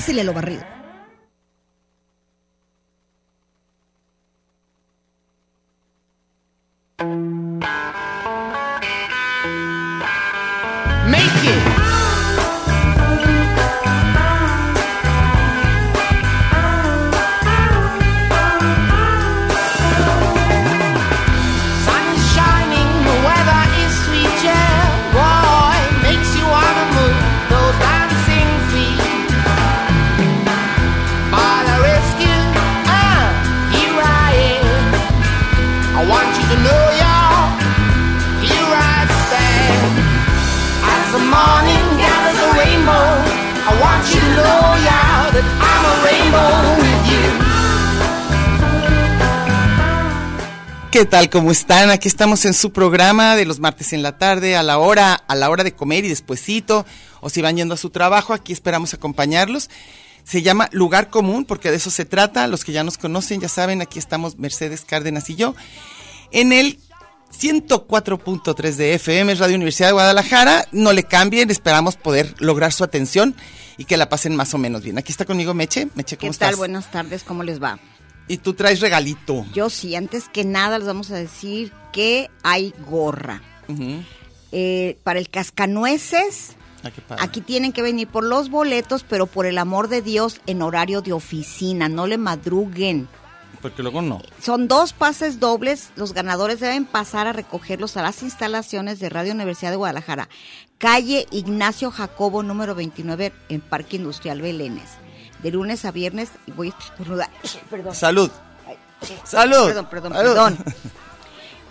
Pásele lo barrido. Morning rainbow, I'm a rainbow. ¿Qué tal? ¿Cómo están? Aquí estamos en su programa de los martes en la tarde, a la hora, a la hora de comer y despuesito, o si van yendo a su trabajo, aquí esperamos acompañarlos. Se llama Lugar Común, porque de eso se trata. Los que ya nos conocen, ya saben, aquí estamos Mercedes Cárdenas y yo. En el 104.3 de FM, Radio Universidad de Guadalajara. No le cambien, esperamos poder lograr su atención y que la pasen más o menos bien. Aquí está conmigo Meche. Meche, ¿Qué ¿cómo tal? estás? Buenas tardes, ¿cómo les va? Y tú traes regalito. Yo sí, antes que nada les vamos a decir que hay gorra. Eh, para el cascanueces, Ah, qué aquí tienen que venir por los boletos, pero por el amor de Dios, en horario de oficina, no le madruguen. Porque luego no. Son dos pases dobles, los ganadores deben pasar a recogerlos a las instalaciones de Radio Universidad de Guadalajara, calle Ignacio Jacobo número 29 en Parque Industrial Belénes, de lunes a viernes, y voy a estornudar, perdón. Salud. Ay, Salud. Perdón, perdón, Salud. perdón.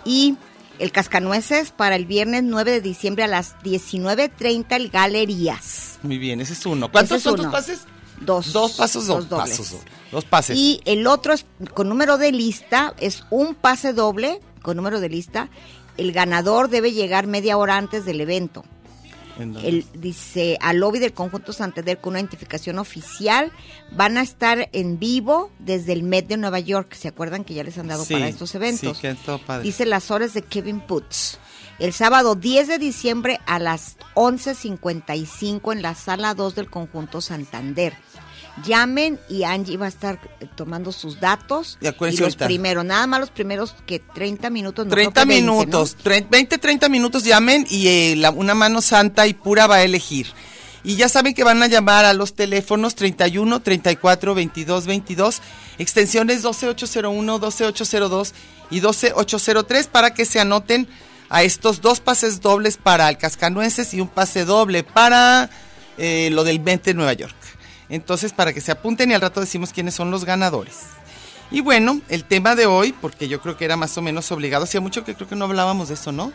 Y el Cascanueces para el viernes 9 de diciembre a las 19.30 el Galerías. Muy bien, ese es uno. ¿Cuántos es son tus uno. pases? Dos. Dos pasos, dos, pasos. dos. Dos pases. Y el otro es con número de lista, es un pase doble con número de lista. El ganador debe llegar media hora antes del evento. Él dice al lobby del conjunto Santander con una identificación oficial. Van a estar en vivo desde el Met de Nueva York. ¿Se acuerdan que ya les han dado Sí, para estos eventos? sí, que todo padre. Dice las horas de Kevin Putz. El sábado 10 de diciembre a las 11.55 en la sala 2 del conjunto Santander. Llamen y Angie va a estar eh, tomando sus datos. Y acuérdense los primeros, nada más los primeros que 30 minutos. no 30 creo que 20, ¿no? minutos, tre- 20, 30 minutos llamen y eh, la- una mano santa y pura va a elegir. Y ya saben que van a llamar a los teléfonos 31, 34, 22, 22, extensiones 12801, 12802 y 12803 para que se anoten a estos dos pases dobles para el Cascanueces y un pase doble para eh, lo del 20 de Nueva York. Entonces, para que se apunten y al rato decimos quiénes son los ganadores. Y bueno, el tema de hoy, porque yo creo que era más o menos obligado, hacía mucho que creo que no hablábamos de eso, ¿no?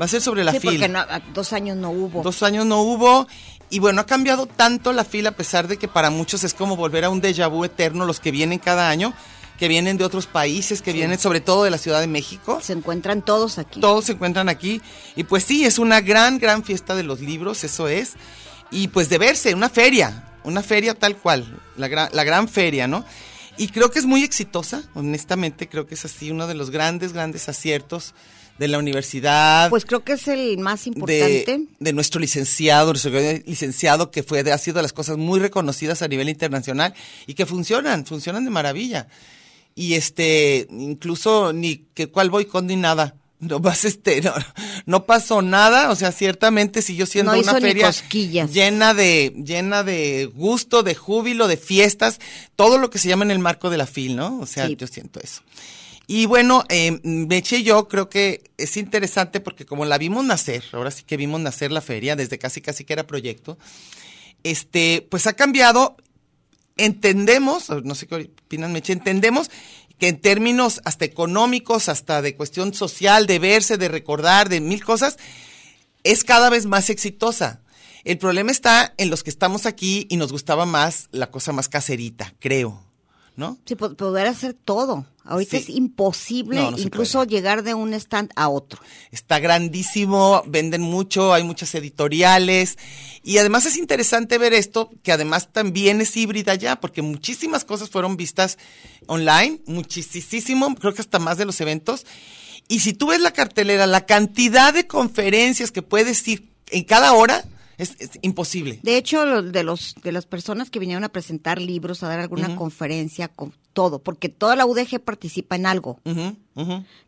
Va a ser sobre la Sí, fila. porque no- a- dos años no hubo. Dos años no hubo. Y bueno, ha cambiado tanto la fila, a pesar de que para muchos es como volver a un déjà vu eterno, los que vienen cada año, que vienen de otros países, que vienen sobre todo de la Ciudad de México. Se encuentran todos aquí. Todos se encuentran aquí. Y pues sí, es una gran, gran fiesta de los libros, eso es. Y pues de verse, una feria, una feria tal cual, la gran, la gran feria, ¿no? Y creo que es muy exitosa, honestamente, creo que es así uno de los grandes, grandes aciertos de la universidad. Pues creo que es el más importante. de, de nuestro licenciado, nuestro licenciado que fue, ha sido de las cosas muy reconocidas a nivel internacional y que funcionan, funcionan de maravilla. Y este, incluso ni que cuál boicot ni nada. No más este, no, no pasó nada, o sea, ciertamente siguió siendo No una feria llena de, llena de gusto, de júbilo, de fiestas, todo lo que se llama en el marco de la FIL, ¿no? O sea, Sí. yo siento eso. Y bueno, eh, Meche y yo creo que es interesante porque como la vimos nacer, ahora sí que vimos nacer la feria, desde casi casi que era proyecto, este, pues ha cambiado, entendemos, no sé qué opinan Meche, entendemos que en términos hasta económicos, hasta de cuestión social, de verse, de recordar, de mil cosas, es cada vez más exitosa. El problema está en los que estamos aquí y nos gustaba más la cosa más caserita, creo, ¿no? Sí, po- poder hacer todo. Ahorita Sí. es imposible No, no se incluso llegar de un stand a otro. Está grandísimo, venden mucho, hay muchas editoriales y además es interesante ver esto, que además también es híbrida ya, porque muchísimas cosas fueron vistas online, muchísimo, creo que hasta más de los eventos. Y si tú ves la cartelera, la cantidad de conferencias que puedes ir en cada hora es, es imposible. De hecho, lo- de los de las personas que vinieron a presentar libros, a dar alguna conferencia, con todo, porque toda la UDG participa en algo.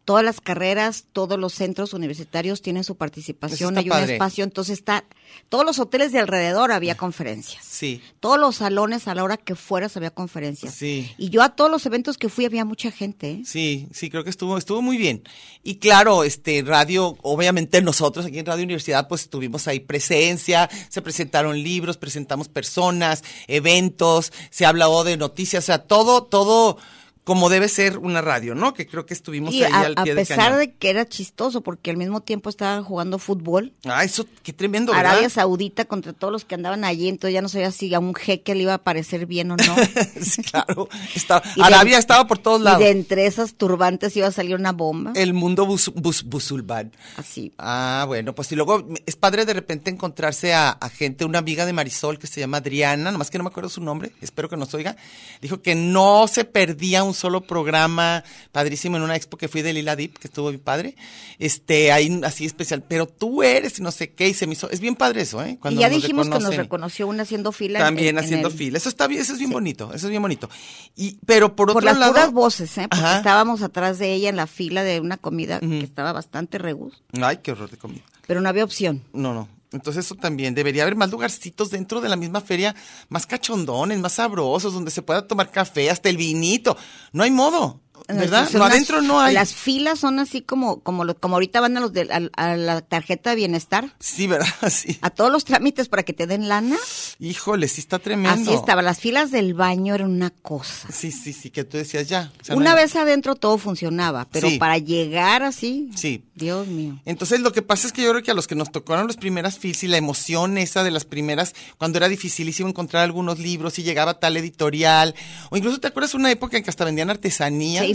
Todas las carreras, todos los centros universitarios tienen su participación, hay un espacio, entonces está, todos los hoteles de alrededor había conferencias. Sí. Todos los salones a la hora que fueras había conferencias. Sí. Y yo a todos los eventos que fui había mucha gente. ¿eh? Sí, sí, creo que estuvo, estuvo muy bien. Y claro, este radio, obviamente nosotros aquí en Radio Universidad, pues tuvimos ahí presencia, se presentaron libros, presentamos personas, eventos, se habló de noticias, o sea, todo, todo como debe ser una radio, ¿no? Que creo que estuvimos Y ahí a, al a pie del pesar cañón. de que era chistoso, porque al mismo tiempo estaban jugando fútbol, Ah, eso, qué tremendo, ¿verdad? Arabia Saudita contra todos los que andaban allí, entonces ya no sabía si a un jeque le iba a parecer bien o no. sí, claro. Estaba- Y de- Arabia estaba por todos y lados. de entre esas turbantes iba a salir una bomba. El mundo bus, bus- busulmán. Así. Ah, bueno, pues y luego es padre de repente encontrarse a, a gente, una amiga de Marisol que se llama Adriana, nomás que no me acuerdo su nombre, espero que nos oiga, dijo que no se perdía un solo programa padrísimo en una expo que fui de Lila Deep, que estuvo mi padre, este, ahí así especial, pero tú eres y no sé qué, y se me hizo, es bien padre eso, ¿eh? y ya nos dijimos que nos reconoció una haciendo fila. También en- en haciendo el- fila, eso está bien, eso es bien bonito, eso es bien bonito. Y, pero por otro Por las lado. puras voces, ¿eh? Porque Ajá. estábamos atrás de ella en la fila de una comida que estaba bastante regus, Ay, qué horror de comida. pero no había opción. No, no. Entonces eso también, debería haber más lugarcitos dentro de la misma feria, más cachondones, más sabrosos, donde se pueda tomar café, hasta el vinito. No hay modo, ¿verdad? Las- adentro no hay. Las filas son así como como lo- como ahorita van a los de a, a la tarjeta de bienestar, Sí, ¿verdad? Sí. a todos los trámites para que te den lana. Híjole, sí está tremendo. Así estaba. Las filas del baño eran una cosa. Sí, sí, sí, que tú decías ya. o sea, no Una vez adentro todo funcionaba, pero Sí. para llegar así, Sí. Dios mío. Entonces lo que pasa es que yo creo que a los que nos tocaron las primeras filas y la emoción esa de las primeras, cuando era dificilísimo encontrar algunos libros y llegaba tal editorial, o incluso te acuerdas una época en que hasta vendían artesanías Sí.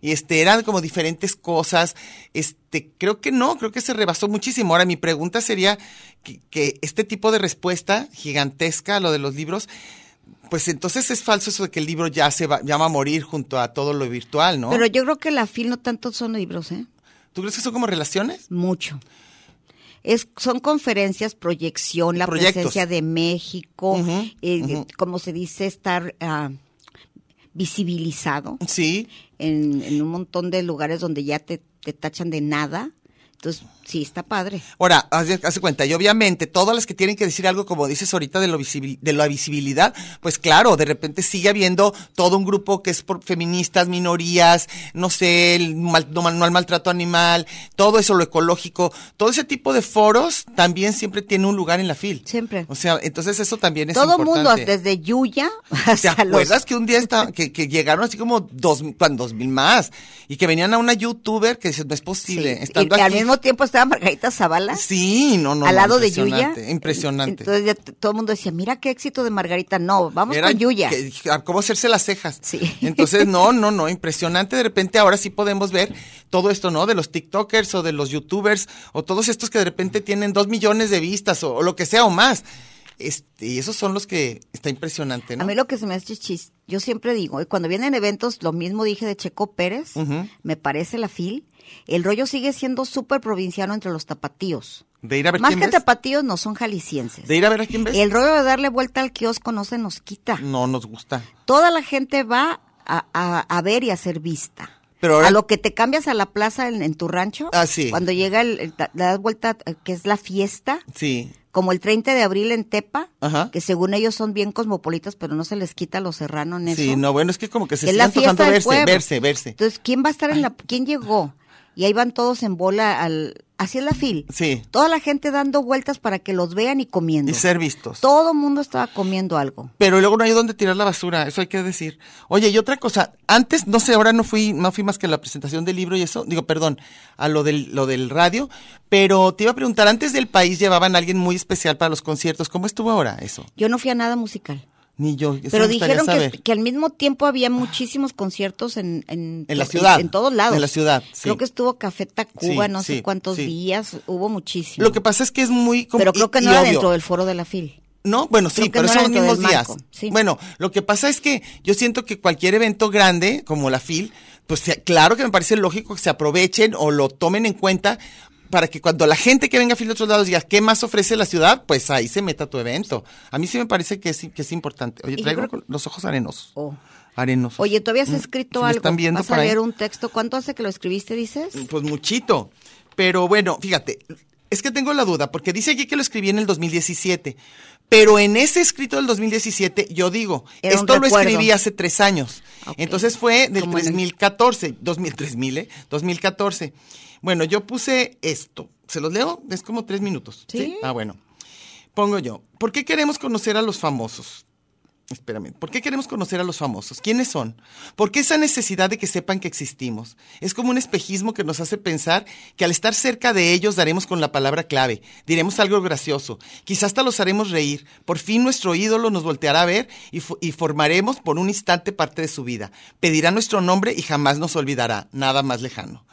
Y este eran como diferentes cosas, este creo que no, creo que se rebasó muchísimo. Ahora mi pregunta sería que, que este tipo de respuesta gigantesca a lo de los libros pues entonces es falso eso de que el libro ya se va, ya va a morir junto a todo lo virtual, ¿no? Pero yo creo que la FIL no tanto son libros, ¿eh? ¿Tú crees que son como relaciones? Mucho. Es, son conferencias, proyección, la Proyectos. presencia de México, eh, como se dice, estar ah, visibilizado Sí. en, en un montón de lugares donde ya te, te tachan de nada. Entonces, sí, está padre. Ahora, haz haz de cuenta, y obviamente todas las que tienen que decir algo, como dices ahorita, de, lo visibil- de la visibilidad, pues claro, de repente sigue habiendo todo un grupo que es por feministas, minorías, no sé, el mal- no, no al maltrato animal, todo eso, lo ecológico, todo ese tipo de foros también siempre tiene un lugar en la FIL. Siempre. O sea, entonces eso también es Todo mundo, importante. desde Yuya ¿Te hasta los... acuerdas que un día está, que, que llegaron así como dos, dos mil más y que venían a una youtuber que dices, no es Sí, posible. y estando que al aquí- mismo tiempo estaba Margarita Zavala. Sí, no, no. al no, lado de Yuya. impresionante. Entonces ya todo el mundo decía, mira qué éxito de Margarita. No, vamos Era con Yuya. que- a ¿Cómo hacerse las cejas? Sí. Entonces, no, no, no, impresionante. De repente ahora sí podemos ver todo esto, ¿no? De los TikTokers o de los YouTubers o todos estos que de repente tienen dos millones de vistas o, o lo que sea o más. Este, y esos son los que está impresionante, ¿no? A mí lo que se me hace chis, yo siempre digo, y cuando vienen eventos, lo mismo dije de Checo Pérez, me parece la FIL, el rollo sigue siendo súper provinciano entre los tapatíos. De ir a ver Más quién que ves. tapatíos no son jaliscienses. De ir a ver a quién ves. El rollo de darle vuelta al kiosco no se nos quita. No nos gusta. Toda la gente va a, a- a ver y a ser vista. Pero ahora- a lo que te cambias a la plaza en, en tu rancho. Ah, sí. Cuando llega el, das vuelta, que es la fiesta, Sí. como el 30 de abril en Tepa, Ajá. que según ellos son bien cosmopolitas, pero no se les quita lo serrano en eso. Sí, no, bueno, es que como que se que es sigue la antojando fiesta del verse, verse, verse. Entonces, ¿quién va a estar en la... ¿Quién llegó? Y ahí van todos en bola al... Así es la fil. Sí. Toda la gente dando vueltas para que los vean y comiendo. Y ser vistos. Todo mundo estaba comiendo algo. Pero luego no hay dónde tirar la basura, eso hay que decir. Oye, y otra cosa, antes, no sé, ahora no fui, no fui más que a la presentación del libro y eso, digo, perdón, a lo del, lo del radio, pero te iba a preguntar, antes del país llevaban a alguien muy especial para los conciertos, ¿cómo estuvo ahora eso? Yo no fui a nada musical. Ni yo, Pero dijeron que, que al mismo tiempo había muchísimos conciertos en, en, En la ciudad. En, todos lados. En la ciudad, sí. Creo que estuvo Café Tacuba, Sí, no sí, sé cuántos días, hubo muchísimo. Lo que pasa es que es muy... como- Pero creo que no era obvio. dentro del foro de la FIL. No, bueno, sí, pero no son los mismos días. sí. Bueno, lo que pasa es que yo siento que cualquier evento grande, como la FIL, pues claro que me parece lógico que se aprovechen o lo tomen en cuenta para que cuando la gente que venga a otros lados diga, ¿qué más ofrece la ciudad? Pues ahí se meta tu evento. A mí sí me parece que es, que es importante. Oye, traigo creo- los ojos arenosos. Oh. Arenosos. Oye, ¿tú habías Mm, escrito ¿sí me algo? están viendo ¿Vas a ahí? leer un texto? ¿Cuánto hace que lo escribiste, dices? Pues muchito. Pero bueno, fíjate, es que tengo la duda, porque dice aquí que lo escribí en el 2017. Pero en ese escrito del 2017, yo digo, esto lo escribí hace tres años. Entonces fue del Como en el- 2014, 2000, 3000, ¿eh? 2014. Bueno, yo puse esto. ¿Se los leo? Es como tres minutos. Sí. Ah, bueno. Pongo yo. ¿Por qué queremos conocer a los famosos? Espérame, ¿por qué queremos conocer a los famosos? ¿Quiénes son? ¿Por qué esa necesidad de que sepan que existimos? Es como un espejismo que nos hace pensar que al estar cerca de ellos daremos con la palabra clave, diremos algo gracioso, quizás hasta los haremos reír, por fin nuestro ídolo nos volteará a ver y, y formaremos por un instante parte de su vida, pedirá nuestro nombre y jamás nos olvidará, nada más lejano.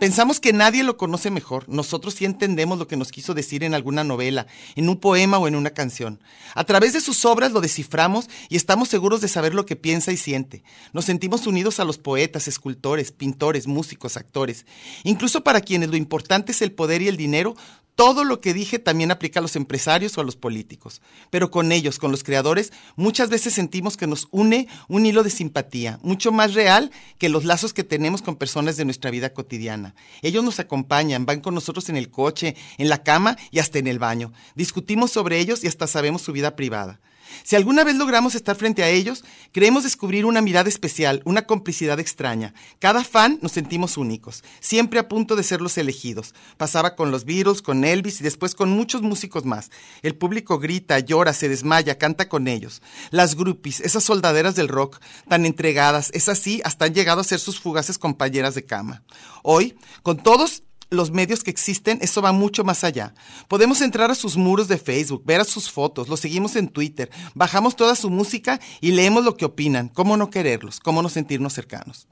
Pensamos que nadie lo conoce mejor. Nosotros sí entendemos lo que nos quiso decir en alguna novela, en un poema o en una canción. A través de sus obras lo desciframos y estamos seguros de saber lo que piensa y siente. Nos sentimos unidos a los poetas, escultores, pintores, músicos, actores. Incluso para quienes lo importante es el poder y el dinero, todo lo que dije también aplica a los empresarios o a los políticos. Pero con ellos, con los creadores, muchas veces sentimos que nos une un hilo de simpatía, mucho más real que los lazos que tenemos con personas de nuestra vida cotidiana. Ellos nos acompañan, van con nosotros en el coche, en la cama y hasta en el baño. Discutimos sobre ellos y hasta sabemos su vida privada. Si alguna vez logramos estar frente a ellos, creemos descubrir una mirada especial, una complicidad extraña. Cada fan nos sentimos únicos, siempre a punto de ser los elegidos. Pasaba con los Beatles, con Elvis y después con muchos músicos más. El público grita, llora, se desmaya, canta con ellos. Las groupies, esas soldaderas del rock, tan entregadas, es así, hasta han llegado a ser sus fugaces compañeras de cama. Hoy, con todos los medios que existen, eso va mucho más allá. Podemos entrar a sus muros de Facebook, ver a sus fotos, los seguimos en Twitter, bajamos toda su música y leemos lo que opinan. ¿Cómo no quererlos? ¿Cómo no sentirnos cercanos?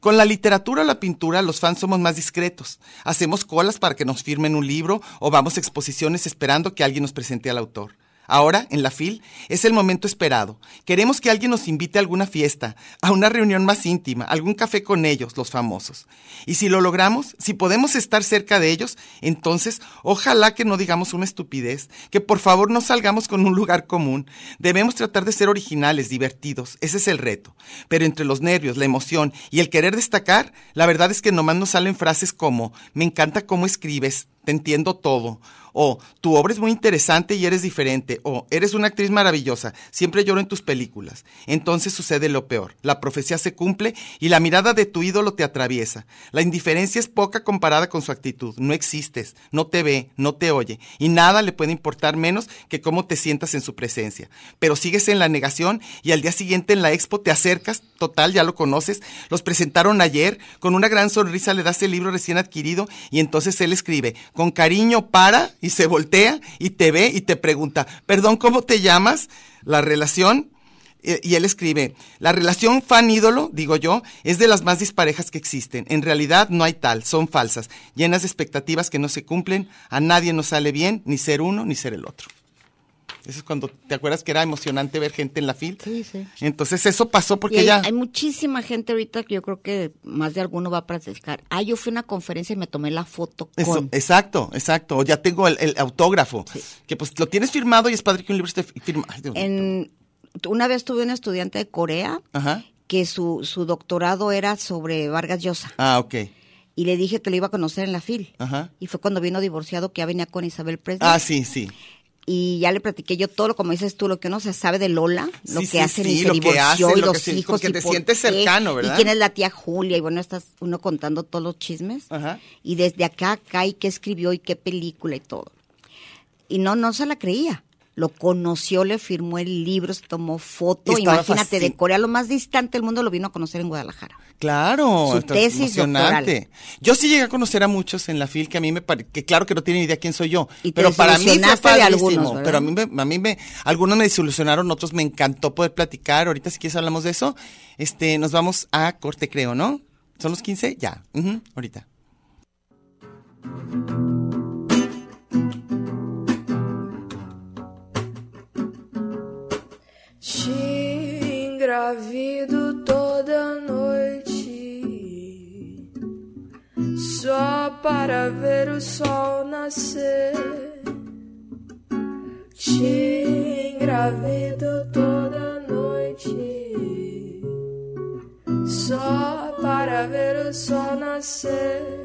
Con la literatura o la pintura, los fans somos más discretos. Hacemos colas para que nos firmen un libro o vamos a exposiciones esperando que alguien nos presente al autor. Ahora, en la FIL, es el momento esperado. Queremos que alguien nos invite a alguna fiesta, a una reunión más íntima, algún café con ellos, los famosos. Y si lo logramos, si podemos estar cerca de ellos, entonces ojalá que no digamos una estupidez, que por favor no salgamos con un lugar común. Debemos tratar de ser originales, divertidos, ese es el reto. Pero entre los nervios, la emoción y el querer destacar, la verdad es que nomás nos salen frases como, me encanta cómo escribes, te entiendo todo. O tu obra es muy interesante y eres diferente. O eres una actriz maravillosa, siempre lloro en tus películas. Entonces sucede lo peor. La profecía se cumple y la mirada de tu ídolo te atraviesa. La indiferencia es poca comparada con su actitud. No existes, no te ve, no te oye. Y nada le puede importar menos que cómo te sientas en su presencia. Pero sigues en la negación y al día siguiente en la expo te acercas, total, ya lo conoces. Los presentaron ayer, con una gran sonrisa le das el libro recién adquirido y entonces él escribe, con cariño para y se voltea y te ve y te pregunta, perdón, ¿cómo te llamas? La relación, eh, y él escribe, la relación fan-ídolo, digo yo, es de las más disparejas que existen. En realidad no hay tal, son falsas, llenas de expectativas que no se cumplen, a nadie nos sale bien, ni ser uno ni ser el otro. Eso es cuando, ¿te acuerdas que era emocionante ver gente en la fila? Sí, sí. Entonces eso pasó porque hay, ya... hay muchísima gente ahorita que yo creo que más de alguno va a platicar. Ah, yo fui a una conferencia y me tomé la foto Eso, con. exacto, exacto. O ya tengo el, el autógrafo. Que pues lo tienes firmado y es padre que un libro esté firmado. En, una vez tuve un estudiante de Corea Ajá. que su, su doctorado era sobre Vargas Llosa. Ah, ok. Y le dije que lo iba a conocer en la FIL. Ajá. Y fue cuando vino divorciado que ya venía con Isabel Presley. Ah, sí, sí. Y ya le platiqué yo todo lo como dices tú lo que uno se sabe de Lola lo Sí, que sí, hacen sí, y se lo que divorció hacen, y lo que los hijos que y te por sientes qué, cercano, ¿verdad? y quién es la tía Julia y bueno estás uno contando todos los chismes Ajá. y desde acá acá y qué escribió y qué película y todo y no no se la creía lo conoció, le firmó el libro, se tomó foto, imagínate, de Corea, lo más distante del mundo lo vino a conocer en Guadalajara. Claro, Su tesis emocionante. Yo sí llegué a conocer a muchos en la FIL que a mí me parece, que claro que no tienen idea quién soy yo, Y pero para mí fue padrísimo, pero a mí, me, a mí me, algunos me desilusionaron, otros me encantó poder platicar, ahorita si quieres hablamos de eso, este, nos vamos a corte creo, ¿no? ¿Son los 15? Ya, ahorita. Engravido toda noite só para ver o sol nascer. Te engravido toda noite só para ver o sol nascer.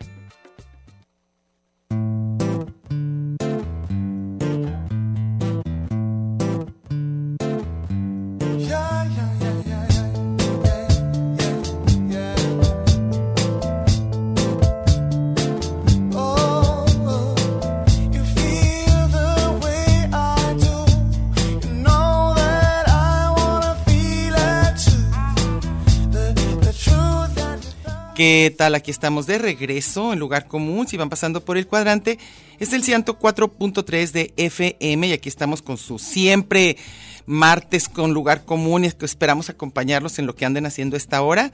¿Qué tal? Aquí estamos de regreso en lugar común. Si van pasando por el cuadrante, es el 104.3 de FM y aquí estamos con su siempre martes con lugar común y es que esperamos acompañarlos en lo que anden haciendo esta hora.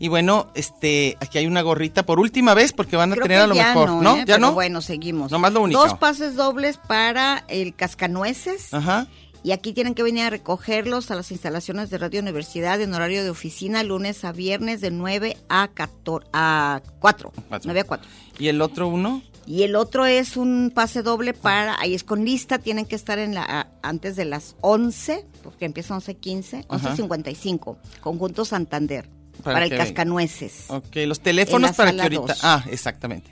Y bueno, este, aquí hay una gorrita por última vez porque van a Creo tener a lo ya mejor, ¿no? ¿eh? ¿Ya Pero no? Bueno, seguimos. Nomás lo único. Dos pases dobles para el Cascanueces. Ajá. Y aquí tienen que venir a recogerlos a las instalaciones de Radio Universidad en horario de oficina, lunes a viernes de 9 a, 14, a 4. Cuatro. 9 a 4. ¿Y el otro uno? Y el otro es un pase doble para, ahí es con lista, tienen que estar en la antes de las 11, porque empieza 11.15, Ajá. 11.55, Conjunto Santander, Para para, el. Cascanueces. Ok, los teléfonos para que ahorita. dos. Ah, exactamente.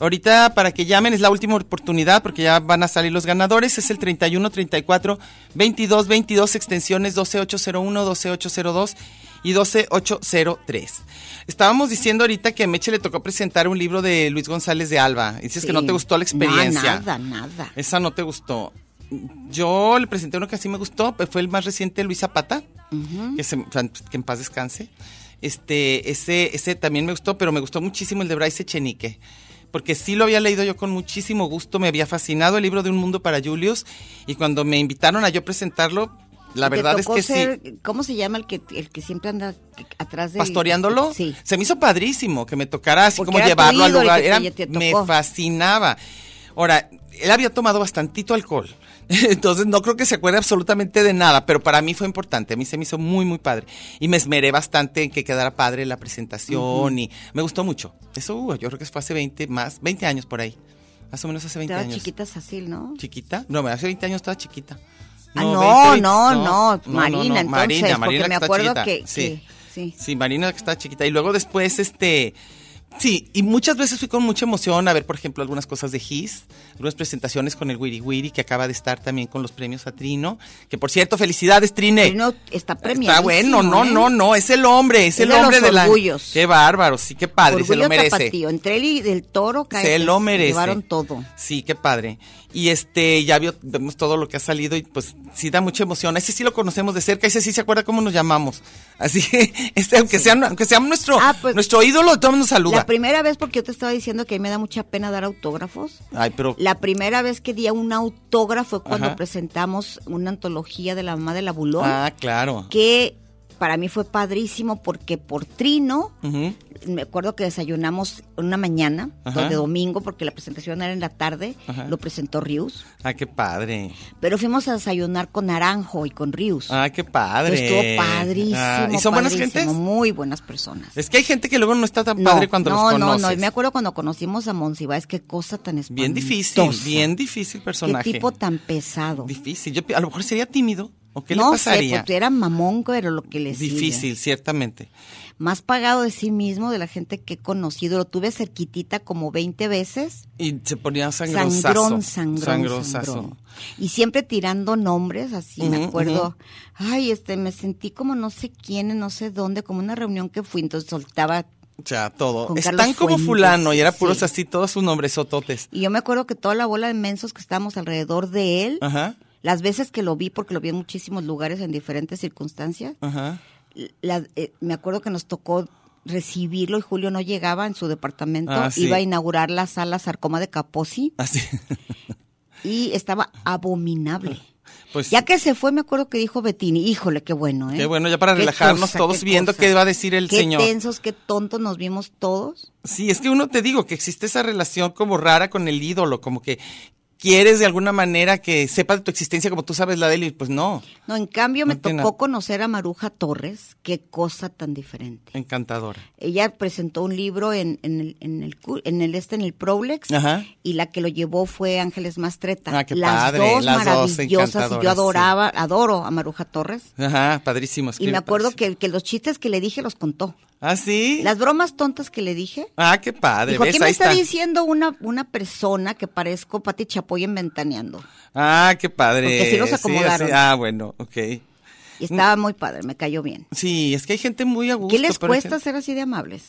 Ahorita para que llamen es la última oportunidad porque ya van a salir los ganadores. Es el 31 34 22 22 extensiones 12801, 12802 y 12803. Estábamos diciendo ahorita que a Meche le tocó presentar un libro de Luis González de Alba. Dices que no te gustó la experiencia. No, nada, nada. Esa no te gustó. Yo le presenté uno que así me gustó, pues fue el más reciente, Luis Zapata, que, se- que en paz descanse. Este, ese, ese también me gustó, pero me gustó muchísimo el de Bryce Echenique, porque sí lo había leído yo con muchísimo gusto, me había fascinado el libro de Un Mundo para Julius, y cuando me invitaron a yo presentarlo, la ¿Te verdad es que sí. ser- ¿Cómo se llama el que, el que siempre anda atrás de pastoreándolo. Sí. Se me hizo padrísimo que me tocara así Porque como llevarlo al lugar. Era, me fascinaba. Ahora, él había tomado bastantito alcohol. Entonces no creo que se acuerde absolutamente de nada, pero para mí fue importante. A mí se me hizo muy, muy padre. Y me esmeré bastante en que quedara padre la presentación y me gustó mucho. Eso uh, yo creo que fue hace 20 más, 20 años por ahí. Más o menos hace 20 Estaba años. chiquita Sacil, ¿no? ¿Chiquita? No, hace 20 años estaba chiquita. Ah, no, 20, 20, no, no, Marina, entonces, Marina, porque Marina me está acuerdo que- sí. que- sí. Sí, Marina que está chiquita. Y luego después, este, Sí, y muchas veces fui con mucha emoción a ver, por ejemplo, algunas cosas de His, algunas presentaciones con el Wiri Wiri, que acaba de estar también con los premios a Trino. Que por cierto, felicidades, Trine. Trino está premiado. Está bueno, no, no, no, es el hombre, es, Es el de los hombre de la. Qué bárbaro, sí, qué padre, se lo merece. Tapatío. Entre él y del toro, cae- Se lo merece. llevaron todo. Sí, qué padre. Y este, ya vio, vemos todo lo que ha salido y pues sí da mucha emoción. Ese sí lo conocemos de cerca, ese sí se acuerda cómo nos llamamos. Así que, este, aunque sea, aunque sea nuestro, Ah, pues, nuestro ídolo, todo nos saluda. La primera vez, porque yo te estaba diciendo que a mí me da mucha pena dar autógrafos. Ay, pero La primera vez que di un autógrafo fue cuando Ajá. presentamos una antología de la mamá de la Bulón, Ah, claro. que para mí fue padrísimo porque por Trino, me acuerdo que desayunamos una mañana Ajá. de domingo porque la presentación era en la tarde, Ajá. lo presentó Rius, Ah, qué padre. pero fuimos a desayunar con Naranjo y con Rius. Ah, qué padre. que estuvo padrísimo. Ah, ¿Y son buenas padrísimo, gentes? Muy buenas personas. Es que hay gente que luego no está tan padre cuando no, los conoces. No, no, y me acuerdo cuando conocimos a Monsiváis, qué cosa tan espantosa. Bien difícil, bien difícil Qué personaje. tipo tan pesado. Difícil. Yo, a lo mejor sería tímido. ¿O qué no le pasaría? sé, porque era mamón, pero lo que le sigue. Difícil, ciertamente. Más pagado de sí mismo de la gente que he conocido. Lo tuve cerquitita como 20 veces. Y se ponía sangrosazo. Sangrón, sangrón, Sangrosazo. sangrón. Y siempre tirando nombres, así me acuerdo. Ay, este, me sentí como no sé quién, no sé dónde, como una reunión que fui, entonces soltaba O sea, todo. Están Carlos como Fuentes, fulano y era puros sí. así, todos sus nombres sototes. Y yo me acuerdo que toda la bola de mensos que estábamos alrededor de él, Ajá, las veces que lo vi, porque lo vi en muchísimos lugares en diferentes circunstancias, ajá. la- eh, me acuerdo que nos tocó recibirlo y Julio no llegaba en su departamento, Ah, sí. iba a inaugurar la sala Sarcoma de Caposi Así. y estaba abominable. Pues Ya que se fue, me acuerdo que dijo Bettini, híjole, qué bueno, ¿eh? Qué bueno, ya para Qué relajarnos cosa, todos qué viendo cosa. qué va a decir el qué señor. tensos, qué tontos nos vimos todos. Sí, es que uno te digo que existe esa relación como rara con el ídolo, como que quieres de alguna manera que sepa de tu existencia como tú sabes la de él y pues no, No, en cambio me No tocó conocer a Maruja Torres, qué cosa tan diferente. encantadora. Ella presentó un libro en, en el, en el en el este en el Prolex Ajá. y la que lo llevó fue Ángeles Mastreta. Ah, qué las padre, dos las dos maravillosas y yo adoraba, adoro a Maruja Torres. Ajá, padrísimo. Y me acuerdo padrísimo. que, que los chistes que le dije los contó. Ah, sí. Las bromas tontas que le dije. Ah, qué padre. Dijo, aquí me está, está. diciendo una, una persona que parezco Pati Chapoy en Ventaneando. Ah, qué padre. Porque así los Sí, acomodaron. Ah, bueno, ok. Y estaba muy padre, me cayó bien. Sí, es que hay gente muy a gusto. ¿Qué les cuesta gente- ser así de amables?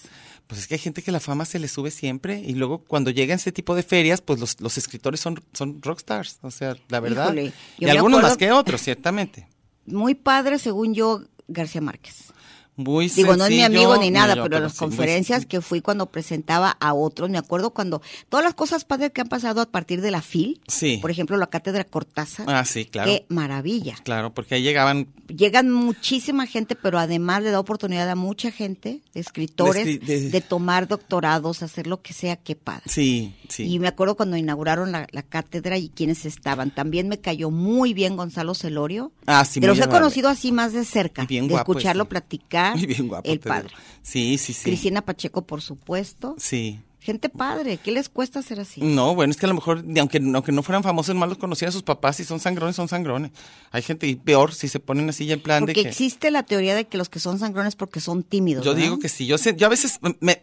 Pues es que hay gente que la fama se le sube siempre y luego cuando llegan ese tipo de ferias, pues los, los escritores son, son rockstars, o sea, la verdad. Híjole, y algunos acuerdo- más que otros, ciertamente. Muy padre, según yo, García Márquez. Muy Digo, no es mi sencillo, amigo ni nada, yo, pero las sí, muy- conferencias que fui cuando presentaba a otros, me acuerdo cuando todas las cosas padres que han pasado a partir de la FIL, Sí. por ejemplo, la cátedra Cortázar, Ah, sí, claro. qué maravilla. Claro, porque ahí llegaban Llegan muchísima gente, pero además le da oportunidad a mucha gente, de escritores, De de, de- tomar doctorados, hacer lo que sea, qué padre. Sí, sí. Y me acuerdo cuando inauguraron la, la cátedra y quienes estaban. También me cayó muy bien Gonzalo Celorio. Ah, sí, muy los he conocido así más de cerca, Y bien de guapo escucharlo ese. platicar. Bien guapo, el padre. Sí, sí, sí. Cristina Pacheco, por supuesto. Sí. Gente padre, ¿qué les cuesta ser así? No, bueno, es que a lo mejor, aunque, aunque no fueran famosos, más los conocían a sus papás, si son sangrones, son sangrones. Hay gente y peor si se ponen así ya en plan Porque de que... existe la teoría de que los que son sangrones porque son tímidos. Yo ¿verdad? digo que sí, yo sé, yo a veces me,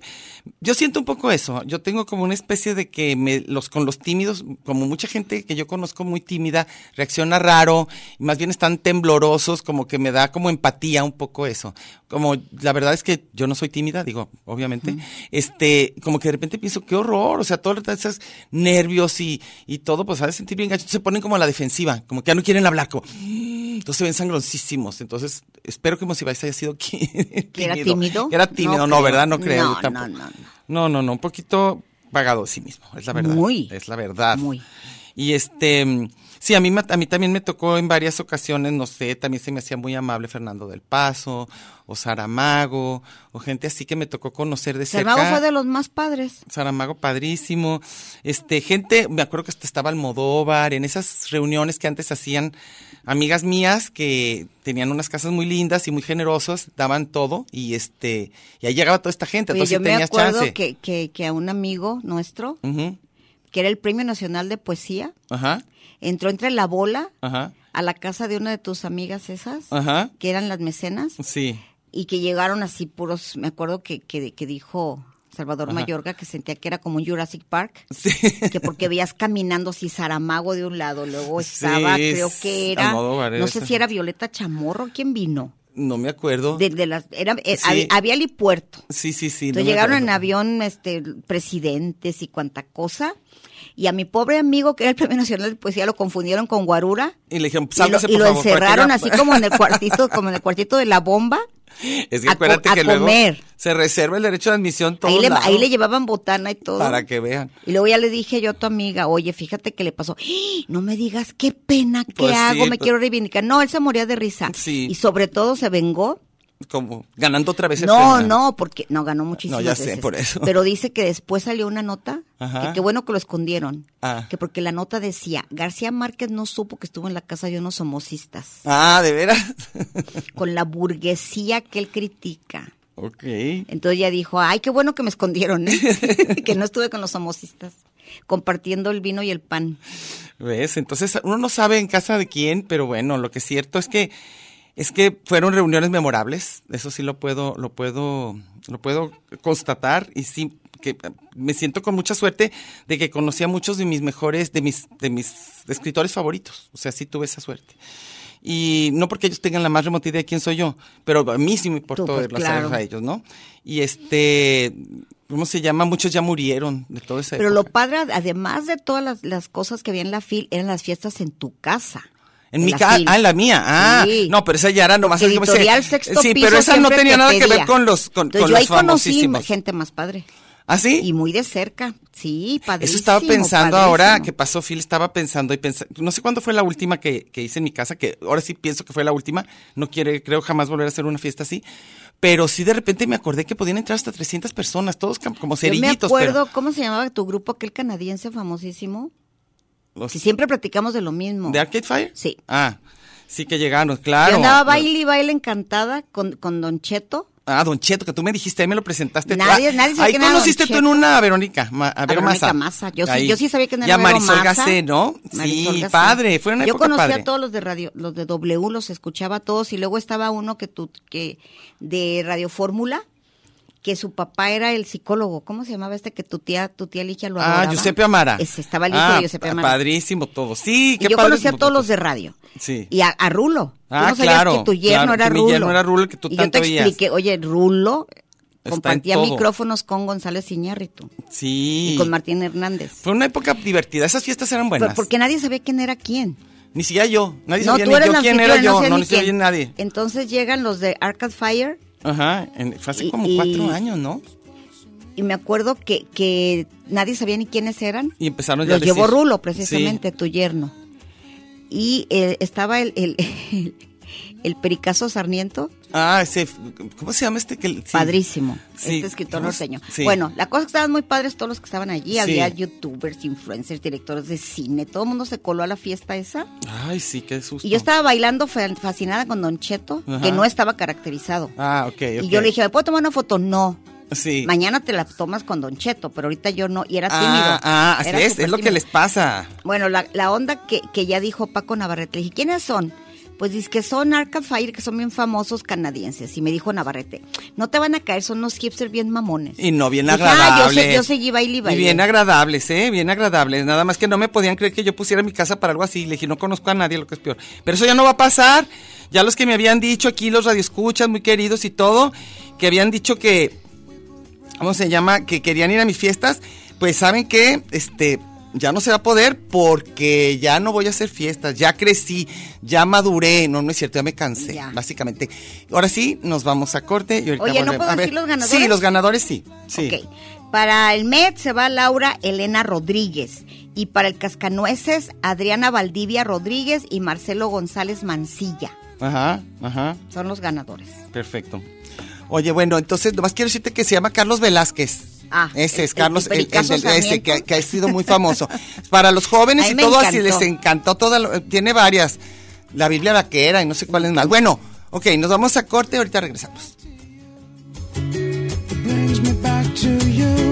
yo siento un poco eso, yo tengo como una especie de que me, los con los tímidos, como mucha gente que yo conozco muy tímida, reacciona raro, y más bien están temblorosos, como que me da como empatía un poco eso. Como la verdad es que yo no soy tímida, digo, obviamente, este, como que de repente pienso, qué horror, o sea, todos esos nervios y, y todo, pues a sentir bien gacho, se ponen como a la defensiva, como que ya no quieren hablar, como, entonces se ven sangroncísimos, entonces espero que Monsiváis haya sido ¿Que era tímido? era tímido, no, creo. ¿verdad? No creo. No, tampoco. no, no, no. No, no, no, un poquito pagado de sí mismo, es la verdad. Muy. Es la verdad. Muy. Y este, sí, a mí, a mí también me tocó en varias ocasiones, no sé, también se me hacía muy amable Fernando del Paso, o Saramago, o gente así que me tocó conocer de cerca. Saramago fue de los más padres. Saramago padrísimo, este, gente, me acuerdo que hasta estaba Almodóvar, en esas reuniones que antes hacían amigas mías que tenían unas casas muy lindas y muy generosos, daban todo, y este, y ahí llegaba toda esta gente, Oye, entonces yo me acuerdo chance. que, que, que a un amigo nuestro, que era el Premio Nacional de Poesía, Ajá, entró entre la bola ajá, a la casa de una de tus amigas esas, ajá, que eran las mecenas, sí, y que llegaron así puros, me acuerdo que, que, que dijo, Salvador Ajá. Mayorga, que sentía que era como un Jurassic Park, Sí. que porque veías caminando así Saramago de un lado, luego estaba, Sí, creo que era, no sé si era Violeta Chamorro, ¿quién vino? No me acuerdo. De, de las, era, eh, Sí. había, había helipuerto. Sí, sí, sí. Entonces llegaron en avión este, presidentes y cuanta cosa. Y a mi pobre amigo, que era el Premio Nacional de Poesía, lo confundieron con Guarura. Y le dijeron, Y lo, y lo favor, encerraron así como en el cuartito, como en el cuartito de la bomba. Es que a acuérdate a que luego comer. se reserva el derecho de admisión todo Ahí le, ahí le llevaban botana y todo. para que vean. Y luego ya le dije yo a tu amiga, oye, fíjate que le pasó. ¡Ah! No me digas qué pena, qué Pues sí, hago, me pues- quiero reivindicar. No, él se moría de risa. Sí. Y sobre todo se vengó. Como ganando otra vez el No, premio. no, porque no ganó muchísimas No, ya sé, por eso. Pero dice que después salió una nota, Ajá. que qué bueno que lo escondieron. Ah. Que porque la nota decía, García Márquez no supo que estuvo en la casa de unos homocistas, Ah, ¿de veras? con la burguesía que él critica. ok. Entonces ya dijo, ay, qué bueno que me escondieron, ¿eh? que no estuve con los homocistas, compartiendo el vino y el pan. ¿Ves? Entonces uno no sabe en casa de quién, pero bueno, lo que es cierto es que es que fueron reuniones memorables, eso sí lo puedo lo puedo lo puedo constatar y sí que eh, me siento con mucha suerte de que conocí a muchos de mis mejores de mis de mis escritores favoritos, o sea, sí tuve esa suerte. Y no porque ellos tengan la más remota idea de quién soy yo, pero a mí sí me importó Tú, pues, claro. a ellos, ¿no? Y este, ¿cómo se llama? Muchos ya murieron de todo ese Pero lo padre, además de todas las, las cosas que había en la FIL, eran las fiestas en tu casa. En mi casa, ah, en la mía, ah, Sí. no, pero esa ya era nomás así como ese- editorial sexto sí, pero esa no tenía te nada que ver con los, con, Entonces con yo ahí los conocí famosísimos. gente más padre. ¿Ah, sí? Y muy de cerca. Sí, padrísimo. Eso estaba pensando padrísimo. ahora que pasó Phil, estaba pensando y pensando, no sé cuándo fue la última que, que hice en mi casa, que ahora sí pienso que fue la última, no quiere, creo jamás volver a hacer una fiesta así, pero sí de repente me acordé que podían entrar hasta 300 personas, todos como Yo me cerillitos, acuerdo, ¿cómo se llamaba tu grupo, aquel canadiense famosísimo? Los- Si siempre platicamos de lo mismo. ¿De Arcade Fire? Sí. Ah, sí que llegaron, claro. Yo andaba baile y baile encantada con, con Don Cheto. Ah, Don Cheto, que tú me dijiste, ahí me lo presentaste. Nadie- Ah, nadie Ahí conociste tú en una Verónica, a Verónica. Maza. Yo sí- yo sí sabía quién era Ya Vero Marisol. Gacé, ¿no? Marisol sí, Gacé. padre, fue una Yo época conocía padre. a todos los de radio, los de W, los escuchaba a todos y luego estaba uno que tú, que de Radio Fórmula, que su papá era el psicólogo. ¿Cómo se llamaba este que tu tía, tu tía Ligia lo Ah, adoraba? Giuseppe Amara. Ese, estaba el hijo ah, de Giuseppe Amara. Padrísimo todo. Sí, Y qué yo padre conocía a todos los de radio. Sí. Y a, a Rulo. Tú Ah, no sabías claro, que tu yerno claro, era que mi Rulo. yerno era Rulo, que tú y tanto yo te veías. expliqué, oye, Rulo compartía micrófonos con González Iñárritu Sí. y con Martín Hernández. Fue una época divertida. Esas fiestas eran buenas. Pero porque nadie sabía quién era quién. Ni siquiera yo. Nadie No, sabía tú ni eres yo quién era yo. sé No, ni sabía nadie. Entonces llegan los de Arcade Fire Ajá. en- fue hace Y- como y- cuatro años, ¿no? y me acuerdo que, que nadie sabía ni quiénes eran. Y empezaron ya Los a decir. llevó Rulo, precisamente, tu yerno. Y eh, estaba el, el, el Pericazo Sarmiento, Ah, ese. ¿Cómo se llama este? Que, sí. padrísimo, Sí. este escritor ¿Cómo- norteño. sí. Bueno, la cosa que estaban muy padres todos los que estaban allí. Había youtubers, influencers, directores de cine, todo el mundo se coló a la fiesta esa. Ay, sí, qué susto. Y yo estaba bailando fa- fascinada con Don Cheto, Ajá. que no estaba caracterizado. Ah, ok, ok. Y yo le dije, ¿me puedo tomar una foto? No. Sí. Mañana te la tomas con Don Cheto, pero ahorita yo no, y era tímido. Ah, ah, así Era es, es lo que les pasa. Bueno, la, la onda que, que ya dijo Paco Navarrete, le dije, ¿quiénes son? Pues dice que son Arcade Fire, que son bien famosos canadienses. Y me dijo Navarrete, no te van a caer, son unos hipsters bien mamones. Y no, bien Dije, "Ah, agradables. yo, sé- yo seguí baile y Y baile. bien agradables, ¿eh? Bien agradables. Nada más que no me podían creer que yo pusiera mi casa para algo así. Le dije, no conozco a nadie, lo que es peor. Pero eso ya no va a pasar. Ya los que me habían dicho aquí, los radioescuchas muy queridos y todo, que habían dicho que, ¿cómo se llama? Que querían ir a mis fiestas, pues saben que, este, ya no se va a poder porque ya no voy a hacer fiestas, ya crecí, ya maduré, no, no es cierto, ya me cansé, Ya. básicamente. Ahora sí, nos vamos a corte y ahorita Oye, ¿no puedo A ver, decir los ganadores? Sí, los ganadores sí, sí. Ok. Para el MED se va Laura Elena Rodríguez. Y para el Cascanueces, Adriana Valdivia Rodríguez y Marcelo González Mancilla. Ajá, ajá, Son los ganadores. perfecto. Oye, bueno, entonces, nomás quiero decirte que se llama Carlos Velázquez. Ah, ese el- es Carlos, el que, que ha sido muy famoso. Para los jóvenes y todo así les encantó toda, lo- tiene varias. La Biblia vaquera y no sé cuáles más. Bueno, ok, nos vamos a corte, ahorita regresamos. brings me back to you.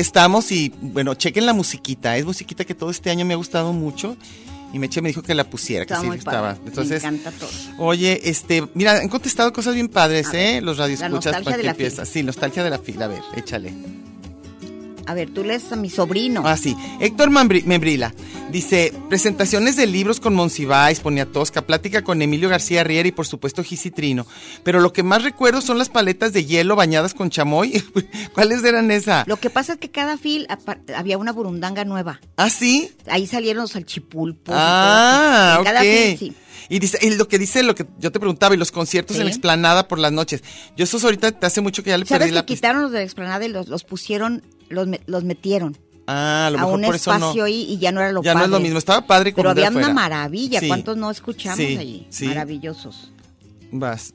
Aquí estamos y bueno, chequen la musiquita. Es musiquita que todo este año me ha gustado mucho. Y Meche me dijo que la pusiera, que sí estaba. Entonces, Me encanta todo. oye, este, mira, han contestado cosas bien padres, A ¿eh? ver, Los radioescuchas para que. Sí, nostalgia de la fila. A ver, échale. A ver, tú lees a mi sobrino. Ah, sí. Héctor Membrila dice: presentaciones de libros con Monsiváis, Poniatosca, plática con Emilio García Riera y por supuesto Gisitrino. Pero lo que más recuerdo son las paletas de hielo bañadas con chamoy. ¿Cuáles eran esas? Lo que pasa es que cada fil había una burundanga nueva. ¿Ah, sí? Ahí salieron los salchipulpos. y Ah, todo. En cada fil, sí. Y dice, y lo que dice, lo que yo te preguntaba, y los conciertos Sí. en la explanada por las noches. Yo esos ahorita te hace mucho que ya le ¿Sabes perdí que la pista. quitaron los de la explanada y los, los pusieron, los, los metieron Ah, a lo a mejor un por eso no. espacio ahí y ya no era lo Ya no es lo padre. mismo. Estaba padre como Pero había una maravilla. Sí. ¿Cuántos no escuchamos Sí, allí? sí. Maravillosos. Vas.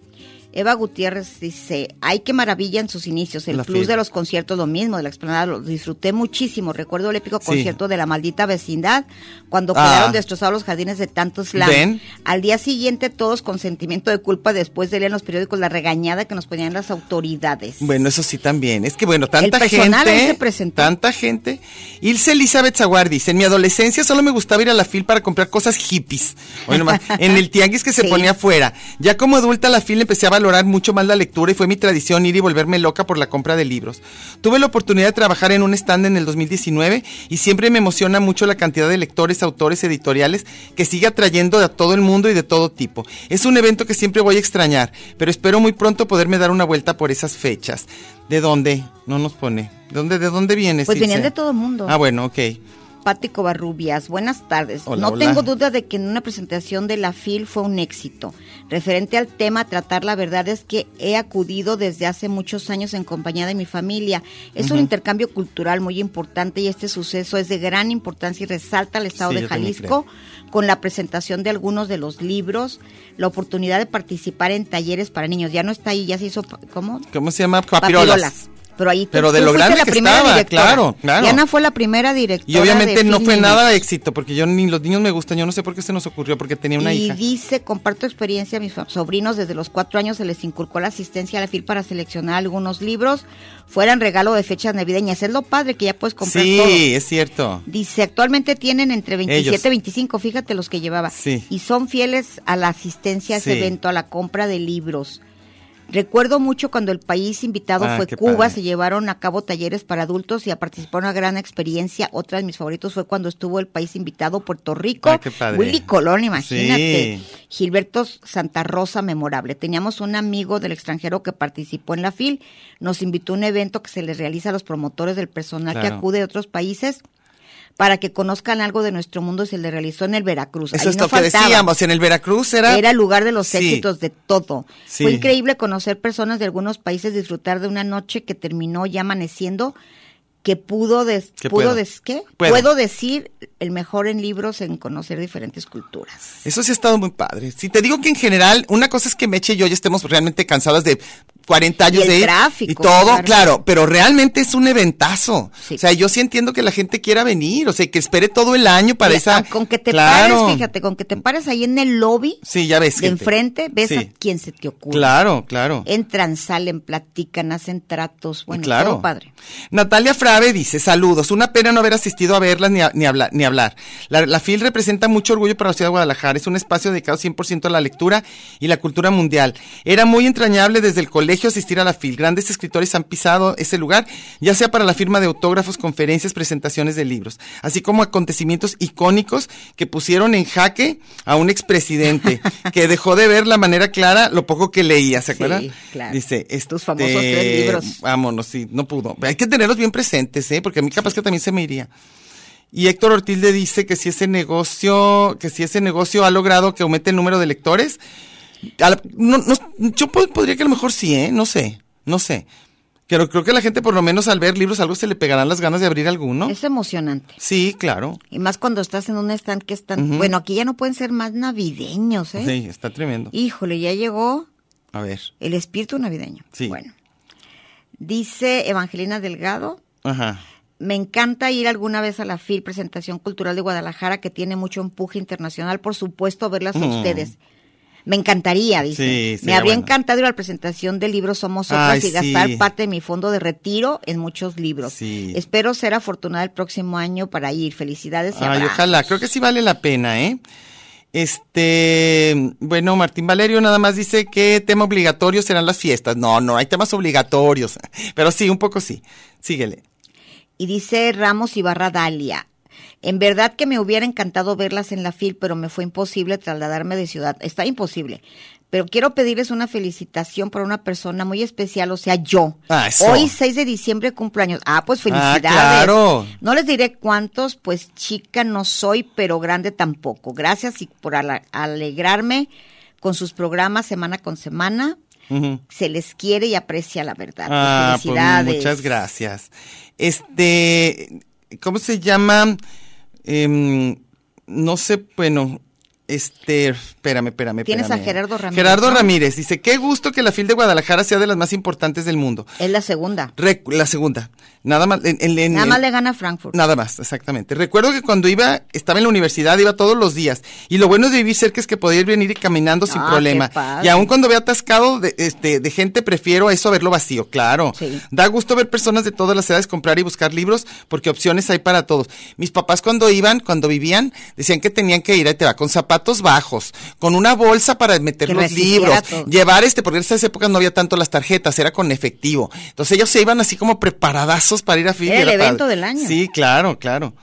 Eva Gutiérrez dice, ay, qué maravilla en sus inicios. El La plus de los conciertos, lo mismo, de la explanada, lo disfruté muchísimo. Recuerdo el épico Sí. concierto de la maldita vecindad, cuando Ah. quedaron destrozados los jardines de tanto slam. ¿Ven? Al día siguiente, todos con sentimiento de culpa después de leer en los periódicos la regañada que nos ponían las autoridades. Bueno, eso sí también. Es que bueno, tanta El gente. se presentó. Tanta gente. Ilse Elizabeth Zaguar dice, en mi adolescencia solo me gustaba ir a la fil para comprar cosas hippies. Nomás, en el tianguis que se Sí. ponía afuera. Ya como adulta la fil empecé a valorar mucho más la lectura y fue mi tradición ir y volverme loca por la compra de libros. Tuve la oportunidad de trabajar en un stand en el 2019 y siempre me emociona mucho la cantidad de lectores, autores, editoriales que sigue atrayendo a todo el mundo y de todo tipo. Es un evento que siempre voy a extrañar, pero espero muy pronto poderme dar una vuelta por esas fechas. ¿De dónde? No nos pone. ¿De dónde, de dónde vienes? Pues venían de todo el mundo. Ah, bueno, ok. Pati Covarrubias, buenas tardes. Hola, no hola. tengo duda de que en una presentación de la FIL fue un éxito. Referente al tema, tratar la verdad es que he acudido desde hace muchos años en compañía de mi familia. Es un intercambio cultural muy importante y este suceso es de gran importancia y resalta al estado Sí, de Jalisco con la presentación de algunos de los libros, la oportunidad de participar en talleres para niños. Ya no está ahí, ya se hizo, ¿cómo? ¿Cómo se llama? Papirolas. Papirolas. Pero ahí tú- Pero de tú lo fuiste grande la que primera estaba, directora. claro, claro. Diana fue la primera directora. Y obviamente de no fue nada de éxito, porque yo ni los niños me gustan, yo no sé por qué se nos ocurrió, porque tenía una y hija. dice, comparto experiencia, mis sobrinos desde los cuatro años se les inculcó la asistencia a la FIL para seleccionar algunos libros, fueran regalo de fechas navideñas. Es lo padre que ya puedes comprar Sí, todo. es cierto. Dice, actualmente tienen entre 27 Ellos. y 25, fíjate los que llevaba. Sí. Y son fieles a la asistencia a ese Sí. evento, a la compra de libros. Recuerdo mucho cuando el país invitado Ah, fue Cuba, padre. se llevaron a cabo talleres para adultos y a participar una gran experiencia. Otra de mis favoritos fue cuando estuvo el país invitado Puerto Rico. Ah, qué padre. Willy Colón, imagínate. Sí. Gilberto Santa Rosa, memorable. Teníamos un amigo del extranjero que participó en la FIL, nos invitó a un evento que se les realiza a los promotores del personal que acude de otros países para que conozcan algo de nuestro mundo se le realizó en el Veracruz. Eso Ahí es no lo que faltaba. decíamos, en el Veracruz era... Era el lugar de los Sí. éxitos de todo. Sí. Fue increíble conocer personas de algunos países disfrutar de una noche que terminó ya amaneciendo, que pudo, des- Que pudo puedo. des- ¿qué? Puedo. Puedo decir el mejor en libros en conocer diferentes culturas. Eso sí ha estado muy padre. Si te digo que en general, una cosa es que Meche y yo ya estemos realmente cansadas de 40 años Y el de ir tráfico, y todo, claro. claro, pero realmente es un eventazo. Sí. O sea, yo sí entiendo que la gente quiera venir, o sea, que espere todo el año para Y esa. Con que te Claro. pares, fíjate, con que te pares ahí en el lobby Sí, ya ves. de gente. enfrente, ves Sí. a quien se te ocurre. Claro, claro. Entran, salen, platican, hacen tratos, bueno, claro. todo padre. Natalia Frave dice, saludos, una pena no haber asistido a verlas ni, a- ni, hablar, ni hablar. La, la FIL representa mucho orgullo para la ciudad de Guadalajara, es un espacio dedicado 100% a la lectura y la cultura mundial. Era muy entrañable desde el colegio asistir a la FIL, grandes escritores han pisado ese lugar, ya sea para la firma de autógrafos, conferencias, presentaciones de libros, así como acontecimientos icónicos que pusieron en jaque a un expresidente que dejó de ver la manera clara lo poco que leía, ¿se Sí, acuerdan? claro. Dice, Tus famosos este, tres libros. Vámonos, sí, no pudo. Hay que tenerlos bien presentes, ¿eh? Porque a mí capaz que también se me iría. Y Héctor Ortiz le dice que si ese negocio, que si ese negocio ha logrado que aumente el número de lectores, a la- no, no, yo po- podría que a lo mejor sí, ¿eh? No sé, no sé. Pero creo que la gente por lo menos al ver libros algo se le pegarán las ganas de abrir alguno. Es emocionante. Sí, claro. Y más cuando estás en un stand que están, Ujú. bueno, aquí ya no pueden ser más navideños, ¿eh? Sí, está tremendo. Híjole, ya llegó A ver. el espíritu navideño. Sí. Bueno. Dice Evangelina Delgado, Ajá. me encanta ir alguna vez a la FIL, Presentación Cultural de Guadalajara, que tiene mucho empuje internacional, por supuesto, verlas a Mm. ustedes. Me encantaría, dice. Sí, me habría bueno. encantado ir a la presentación del libro Somos Otras Ay, y gastar sí. parte de mi fondo de retiro en muchos libros. Sí. Espero ser afortunada el próximo año para ir. Felicidades y Ay, abrazos. ojalá, creo que sí vale la pena, ¿eh? Este, bueno, Martín Valerio nada más dice que tema obligatorio serán las fiestas. No, no, hay temas obligatorios, pero sí, un poco sí. Síguele. Y dice Ramos Ibarra Dalia. En verdad que me hubiera encantado verlas en la FIL, pero me fue imposible trasladarme de ciudad. Está imposible. Pero quiero pedirles una felicitación para una persona muy especial, o sea, yo. Ah. Hoy, 6 de diciembre, cumpleaños. Ah, pues felicidades. claro. No les diré cuántos, pues chica no soy, pero grande tampoco. Gracias y por alegrarme con sus programas semana con semana. Se les quiere y aprecia la verdad. Pues, Ah, pues felicidades. muchas gracias. Este, ¿cómo se llama? Em, no sé, bueno, este, espérame, espérame. Tienes a. Gerardo Ramírez, Gerardo ¿no? Ramírez dice, qué gusto que la FIL de Guadalajara sea de las más importantes del mundo. Es la segunda. La segunda. Nada más. en- en- en- Nada más le gana a Frankfurt. Nada más, exactamente. Recuerdo que cuando iba, estaba en la universidad, iba todos los días. Y lo bueno de vivir cerca es que podía ir venir y caminando sin Ah, problema. Y aun cuando vea atascado de, este, de gente, prefiero a eso a verlo vacío, claro. Sí. Da gusto ver personas de todas las edades comprar y buscar libros, porque opciones hay para todos. Mis papás cuando iban, cuando vivían, decían que tenían que ir, ahí te va, con zapatos bajos, con una bolsa para meter Que los libros, todo. llevar este, porque en esas épocas no había tanto las tarjetas, era con efectivo. Entonces ellos se iban así como preparadazos para ir a. Era el evento del año. Sí, claro, claro.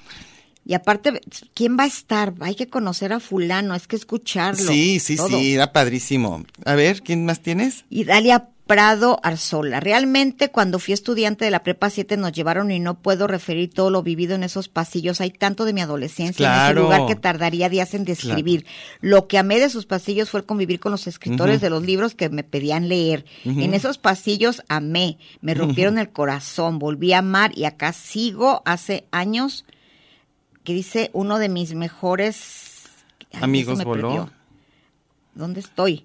Y aparte, ¿quién va a estar? Hay que conocer a fulano, es que escucharlo. Sí, sí, todo. sí, era padrísimo. A ver, ¿quién más tienes? Y Dalia Prado Arzola. Realmente cuando fui estudiante de la prepa 7 nos llevaron y no puedo referir todo lo vivido en esos pasillos. Hay tanto de mi adolescencia en ese lugar que tardaría días en describir. Lo que amé de sus pasillos fue el convivir con los escritores de los libros que me pedían leer. En esos pasillos amé, me rompieron el corazón, volví a amar y acá sigo hace años que dice uno de mis mejores Ay, Amigos me voló. perdió. ¿Dónde estoy?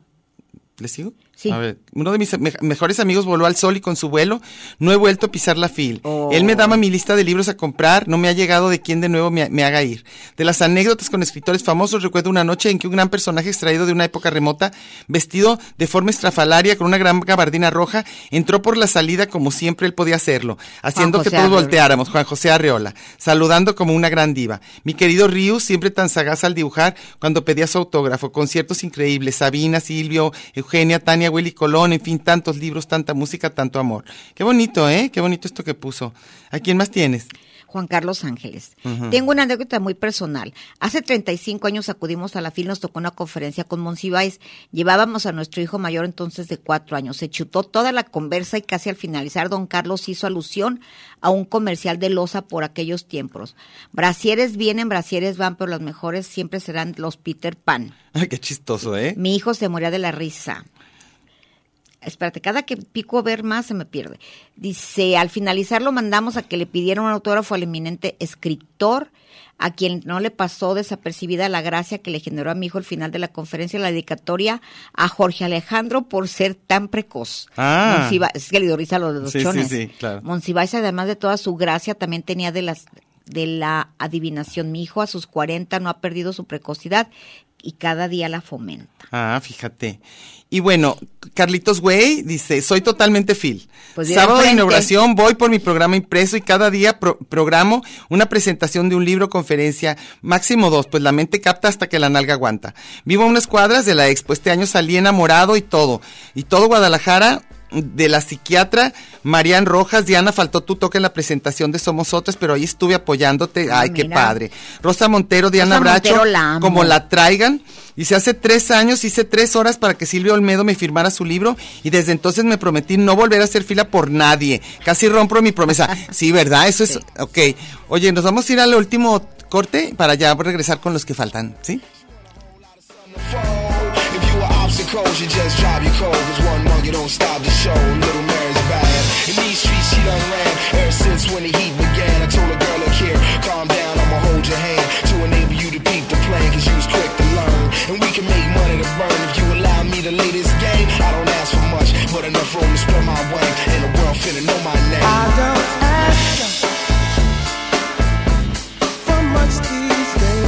¿Le sigo? Sí. A ver, uno de mis me- mejores amigos voló al sol y con su vuelo no he vuelto a pisar la fil. Oh. Él me daba mi lista de libros a comprar, no me ha llegado de quién de nuevo me, me haga ir. De las anécdotas con escritores famosos, recuerdo una noche en que un gran personaje extraído de una época remota, vestido de forma estrafalaria con una gran gabardina roja, entró por la salida como siempre él podía hacerlo, haciendo que todos Arreola. volteáramos, Juan José Arreola, saludando como una gran diva. Mi querido Rius, siempre tan sagaz al dibujar, cuando pedía su autógrafo, conciertos increíbles, Sabina, Silvio, Eugenia, Tania, Willy Colón, en fin, tantos libros, tanta música, tanto amor. Qué bonito, ¿eh? Qué bonito esto que puso. ¿A quién más tienes? Juan Carlos Ángeles. Tengo una anécdota muy personal. Hace 35 años acudimos a la FIL, nos tocó una conferencia con Monsiváis. Llevábamos a nuestro hijo mayor entonces de cuatro años. Se chutó toda la conversa y casi al finalizar don Carlos hizo alusión a un comercial de loza por aquellos tiempos. Brasieres vienen, brasieres van, pero los mejores siempre serán los Peter Pan. Ay, qué chistoso, ¿eh? Mi hijo se moría de la risa. Espérate, cada que pico ver más se me pierde. Dice, al finalizar lo mandamos a que le pidieran un autógrafo al eminente escritor, a quien no le pasó desapercibida la gracia que le generó a mi hijo el final de la conferencia, la dedicatoria a Jorge Alejandro por ser tan precoz. Ah. Monsiva- es que le a los de los Sí, sí, sí, claro. Monsiváis, además de toda su gracia, también tenía de las de la adivinación. Mi hijo a sus 40 no ha perdido su precocidad y cada día la fomenta. Ah, fíjate. Y bueno, Carlitos Güey dice, soy totalmente Phil. Pues Sábado de inauguración voy por mi programa impreso y cada día pro- programo una presentación de un libro, conferencia, máximo dos, pues la mente capta hasta que la nalga aguanta. Vivo a unas cuadras de la expo, este año salí enamorado y todo. Y todo Guadalajara de la psiquiatra Marian Rojas, Diana, faltó tu toque en la presentación de Somos Otras, pero ahí estuve apoyándote. Ah, Ay, qué padre. Rosa Montero, Diana Rosa Bracho, Montero la amo. como la traigan. Dice, hace tres años hice tres horas para que Silvio Olmedo me firmara su libro y desde entonces me prometí no volver a hacer fila por nadie. Casi rompo mi promesa. Sí, ¿verdad? Eso es, ok. Oye, nos vamos a ir al último corte para ya regresar con los que faltan, ¿sí? If you just drive your cold. Cause one monkey don't stop the show. Little Mary's bad. In these streets, she done ran ever since when the heat began. I told a girl, look here, calm down, I'ma hold your hand to enable you to peep the plan. Cause you was quick to learn. And we can make money to burn if you allow me to lay this game. I don't ask for much, but enough room to spread my wing. And the world finna know my name. I don't ask for much these days.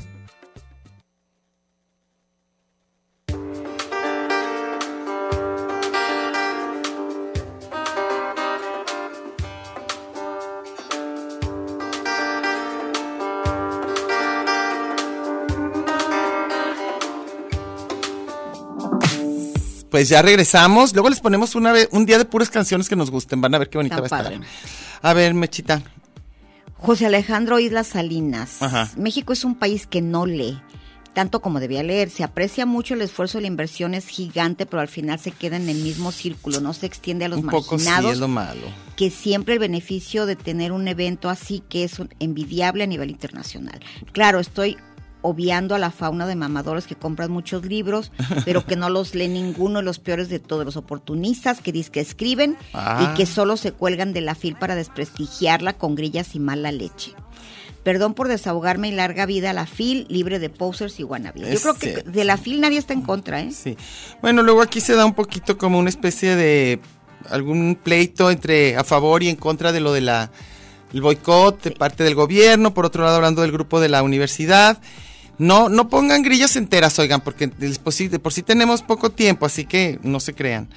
Pues ya regresamos. Luego les ponemos una vez, un día de puras canciones que nos gusten. Van a ver qué bonita Tan va a estar. A ver, Mechita. José Alejandro Islas Salinas. Ajá. México es un país que no lee, tanto como debía leer. Se aprecia mucho el esfuerzo y la inversión es gigante, pero al final se queda en el mismo círculo, no se extiende a los Un poco sí marginados. es lo malo. que siempre el beneficio de tener un evento así que es envidiable a nivel internacional. Claro, estoy obviando a la fauna de mamadores que compran muchos libros, pero que no los lee ninguno de los peores de todos, los oportunistas que dicen que escriben Ah. y que solo se cuelgan de la fil para desprestigiarla con grillas y mala leche. Perdón por desahogarme y larga vida a la FIL, libre de posers y wannabes. Yo creo que cierto. de la FIL nadie está en contra, ¿eh? Sí. Bueno, luego aquí se da un poquito como una especie de algún pleito entre a favor y en contra de lo de la el boicot de parte del gobierno, por otro lado hablando del grupo de la universidad. No, no pongan grillas enteras, oigan, porque de por sí, de por sí tenemos poco tiempo, así que no se crean.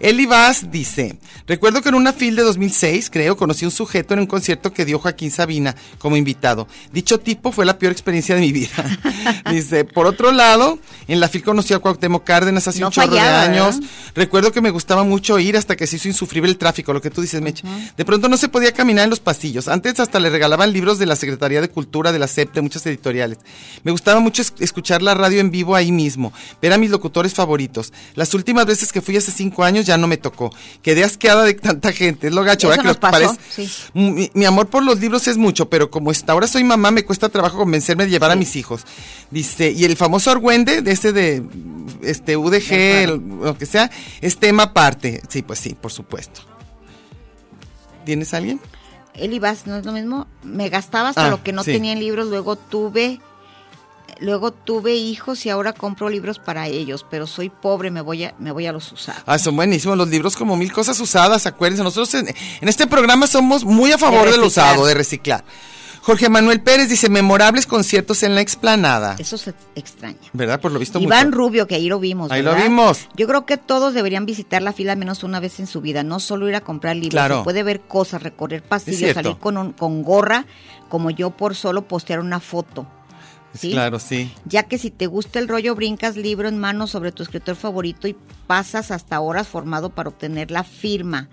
Eli Vaz dice, recuerdo que en una fil de 2006, creo, conocí un sujeto en un concierto que dio Joaquín Sabina como invitado. Dicho tipo fue la peor experiencia de mi vida. dice, por otro lado, en la fil conocí a Cuauhtémoc Cárdenas hace No un chorro fallaba, de años. ¿verdad? Recuerdo que me gustaba mucho ir hasta que se hizo insufrible el tráfico, lo que tú dices, Meche. De pronto no se podía caminar en los pasillos. Antes hasta le regalaban libros de la Secretaría de Cultura, de la SEP, de muchas editoriales. Me gustaba mucho es- escuchar la radio en vivo ahí mismo, ver a mis locutores favoritos. Las últimas veces que fui hace cinco años ya no me tocó. Quedé asqueada de tanta gente. Es lo gacho, ¿verdad? Que nos pasó, sí. mi, mi amor por los libros es mucho, pero como hasta ahora soy mamá, me cuesta trabajo convencerme de llevar a mis hijos. Dice, y el famoso Argüende, de ese de este UDG, el- lo que sea, es tema aparte. Sí, pues sí, por supuesto. ¿Tienes alguien? Eli Vaz, ¿no es lo mismo? Me gastaba hasta Ah, lo que no sí. tenía en libros, luego tuve luego tuve hijos y ahora compro libros para ellos, pero soy pobre, me voy a, me voy a los usar. Ah, son buenísimos los libros, como mil cosas usadas, acuérdense. Nosotros en, en este programa somos muy a favor De del usado, de reciclar. Jorge Manuel Pérez dice, memorables conciertos en la explanada. Eso se extraña. ¿Verdad? Por lo visto Iván mucho. Rubio, que ahí lo vimos. Ahí lo vimos. Yo creo que todos deberían visitar la fila menos una vez en su vida, no solo ir a comprar libros. Claro. Se puede ver cosas, recorrer pasillos, salir con, un- con gorra, como yo por solo postear una foto. ¿Sí? Claro, sí. Ya que si te gusta el rollo, brincas libro en mano sobre tu escritor favorito y pasas hasta horas formado para obtener la firma.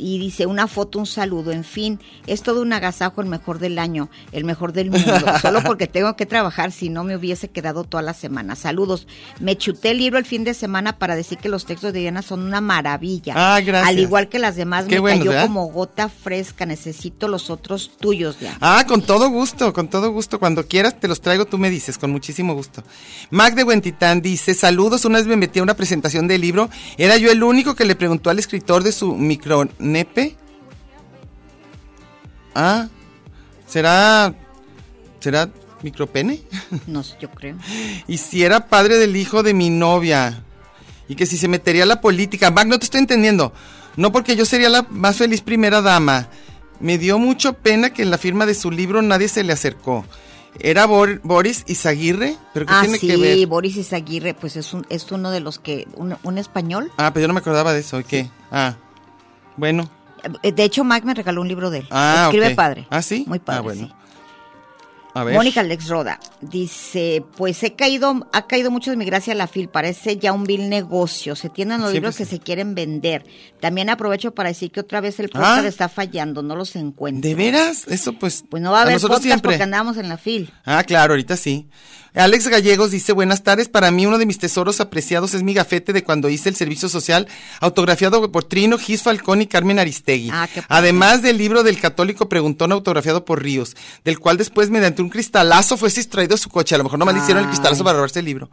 Y dice una foto, un saludo, en fin, es todo un agasajo el mejor del año, el mejor del mundo, solo porque tengo que trabajar, si no me hubiese quedado toda la semana. Saludos. Me chuté el libro el fin de semana para decir que los textos de Diana son una maravilla. Ah, gracias. Al igual que las demás, Qué me bueno, cayó ¿verdad? como gota fresca, necesito los otros tuyos, Diana. Ah, con todo gusto, con todo gusto. Cuando quieras te los traigo, tú me dices, con muchísimo gusto. Mac de Huentitán dice, saludos, una vez me metí a una presentación del libro, era yo el único que le preguntó al escritor de su micronepe. Ah, ¿será, será micropene? No sé, yo creo. y si era padre del hijo de mi novia. Y que si se metería a la política. Mac, no te estoy entendiendo. No porque yo sería la más feliz primera dama. Me dio mucho pena que en la firma de su libro nadie se le acercó. Era Bor- Boris Izaguirre, pero ¿qué Ah, tiene sí, que ver? Boris Izaguirre, pues es, un, es uno de los que, un, un español. Ah, pero yo no me acordaba de eso. ¿y ¿Qué? Ah, bueno. Eh, De hecho, Mac me regaló un libro de él. Ah, Escribe padre. Ah, ¿sí? Muy padre, Ah, bueno. sí. A ver. Mónica Alex Roda dice, pues he caído, ha caído mucho de mi gracia la FIL, parece ya un vil negocio, se tienen los Siempre libros sí. que se quieren vender. También aprovecho para decir que otra vez el podcast Ah. está fallando, no los encuentro. ¿De veras? Eso pues... Pues no va a haber podcast porque andamos en la FIL. Ah, claro, ahorita sí. Alex Gallegos dice, buenas tardes, para mí uno de mis tesoros apreciados es mi gafete de cuando hice el servicio social, autografiado por Trino, Gis Falcón y Carmen Aristegui. Ah. Además del libro del católico preguntón autografiado por Ríos, del cual después mediante un cristalazo fue extraído su coche. A lo mejor no me le hicieron el cristalazo para robarse el libro.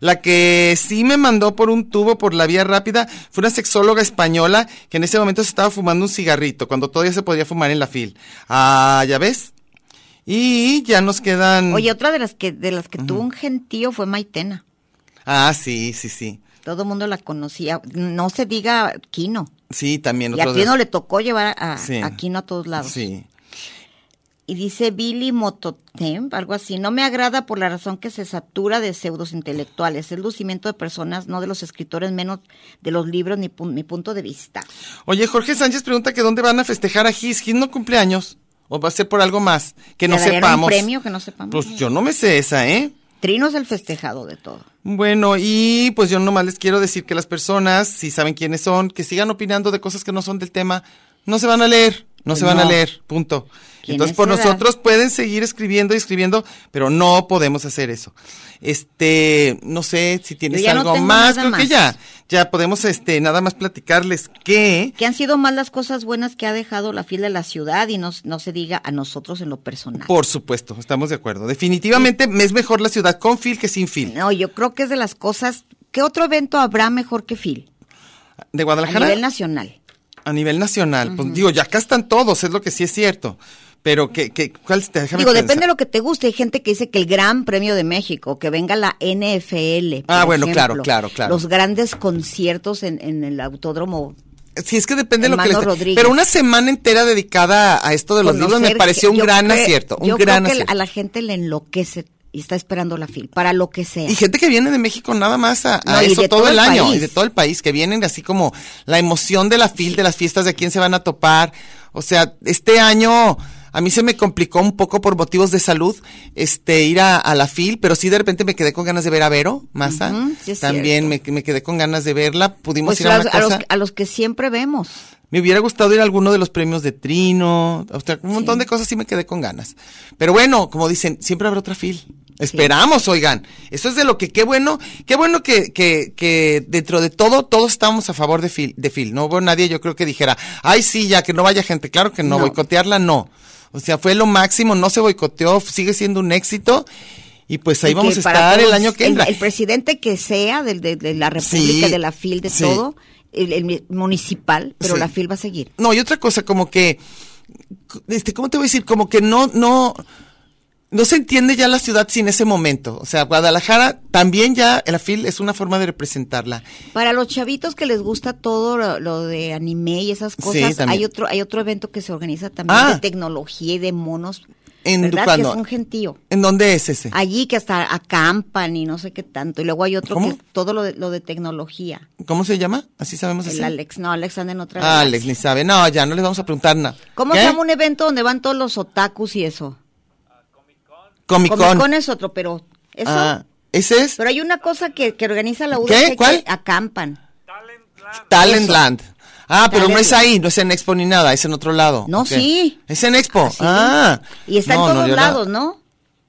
La que sí me mandó por un tubo por la vía rápida fue una sexóloga española que en ese momento se estaba fumando un cigarrito, cuando todavía se podía fumar en la fil. Ah, ¿ya ves? Y ya nos quedan... Oye, otra de las que, de las que tuvo un gentío fue Maitena. Ah, sí, sí, sí. Todo el mundo la conocía. No se diga Kino. Sí, también Y a otros de- Kino le tocó llevar a, Sí. a Kino a todos lados. Sí. Y dice Billy Mototemp, algo así. No me agrada por la razón que se satura de pseudos intelectuales. Es lucimiento de personas, no de los escritores, menos de los libros, ni pu- mi punto de vista. Oye, Jorge Sánchez pregunta que dónde van a festejar a Gis. Gis no cumple años. ¿O va a ser por algo más? Que no ¿Le darían sepamos. un premio que no sepamos? Pues yo no me sé esa, ¿eh? Trino es el festejado de todo. Bueno, y pues yo nomás les quiero decir que las personas, si saben quiénes son, que sigan opinando de cosas que no son del tema, no se van a leer, no se van a leer, punto. ¿Quién Entonces es por nosotros pueden seguir escribiendo y escribiendo, pero no podemos hacer eso. Este, no sé si tienes no algo más, creo que ya, ya podemos este nada más platicarles que Que han sido más las cosas buenas que ha dejado la fila de la ciudad y no, no se diga a nosotros en lo personal. Por supuesto, estamos de acuerdo. Definitivamente es mejor la ciudad con fil que sin fil. No, yo creo que es de las cosas. ¿Qué otro evento habrá mejor que FIL? De A Guadalajara nivel nacional. A nivel nacional. Pues digo, ya acá están todos, es lo que sí es cierto. Pero que, que ¿cuál te Digo, pensar. depende de lo que te guste. Hay gente que dice que el Gran Premio de México, que venga la NFL. Ah, bueno, claro, ejemplo, claro, claro. Los grandes conciertos en, en el autódromo. Sí, es que depende de lo que. Rodríguez. Pero una semana entera dedicada a esto de los libros me pareció un gran acierto, un yo gran creo que acierto. a la gente le enloquece y está esperando la FIL, para lo que sea. Y gente que viene de México nada más a, a No, y eso todo, todo el año, país. y de todo el país, que vienen así como la emoción de la fil, de las fiestas, de quién se van a topar. O sea, este año a mí se me complicó un poco por motivos de salud este ir a, a la fil, pero sí de repente me quedé con ganas de ver a Vero, Massa. Sí También me, me quedé con ganas de verla. Pudimos Pues ir a una a los, cosa. a los que siempre vemos. Me hubiera gustado ir a alguno de los premios de Trino, o sea, un montón de cosas sí me quedé con ganas. Pero bueno, como dicen, siempre habrá otra fil. Esperamos, oigan. Eso es de lo que, qué bueno, qué bueno que, que, que dentro de todo, todos estamos a favor de fil, de fil. No hubo nadie, yo creo que dijera, ay sí, ya que no vaya gente. Claro que no, No. boicotearla no. O sea, fue lo máximo, no se boicoteó, sigue siendo un éxito. Y pues ahí Y vamos a estar el año que entra. el presidente que sea del- de, de la República, Sí, de la FIL, de sí. todo, el, el municipal, pero la FIL va a seguir. No, y otra cosa, como que, este, ¿cómo te voy a decir? Como que no, no, no se entiende ya la ciudad sin ese momento. O sea, Guadalajara también ya, la FIL es una forma de representarla. Para los chavitos que les gusta todo lo, lo de anime y esas cosas, hay otro hay otro evento que se organiza también Ah. de tecnología y de monos. ¿En ¿Verdad? Que es un gentío. ¿En dónde es ese? Allí que hasta acampan y no sé qué tanto. Y luego hay otro ¿Cómo? que todo lo de, lo de tecnología. ¿Cómo se llama? Así sabemos El así. Alex, no, Alex anda en otra. Ah. Alex ni sabe. No, ya no les vamos a preguntar nada. ¿Cómo ¿Qué? se llama un evento donde van todos los otakus y eso? Comic Comic Con. Con es otro, pero eso. Ah, ese es Pero hay una cosa que, que organiza la UDG ¿Qué? que ¿Cuál? acampan. Talentland. Ah, pero no es ahí, no es en Expo ni nada, es en otro lado. No, sí. Es en Expo. Sí. Ah. Y está No, en todos lados, ¿no?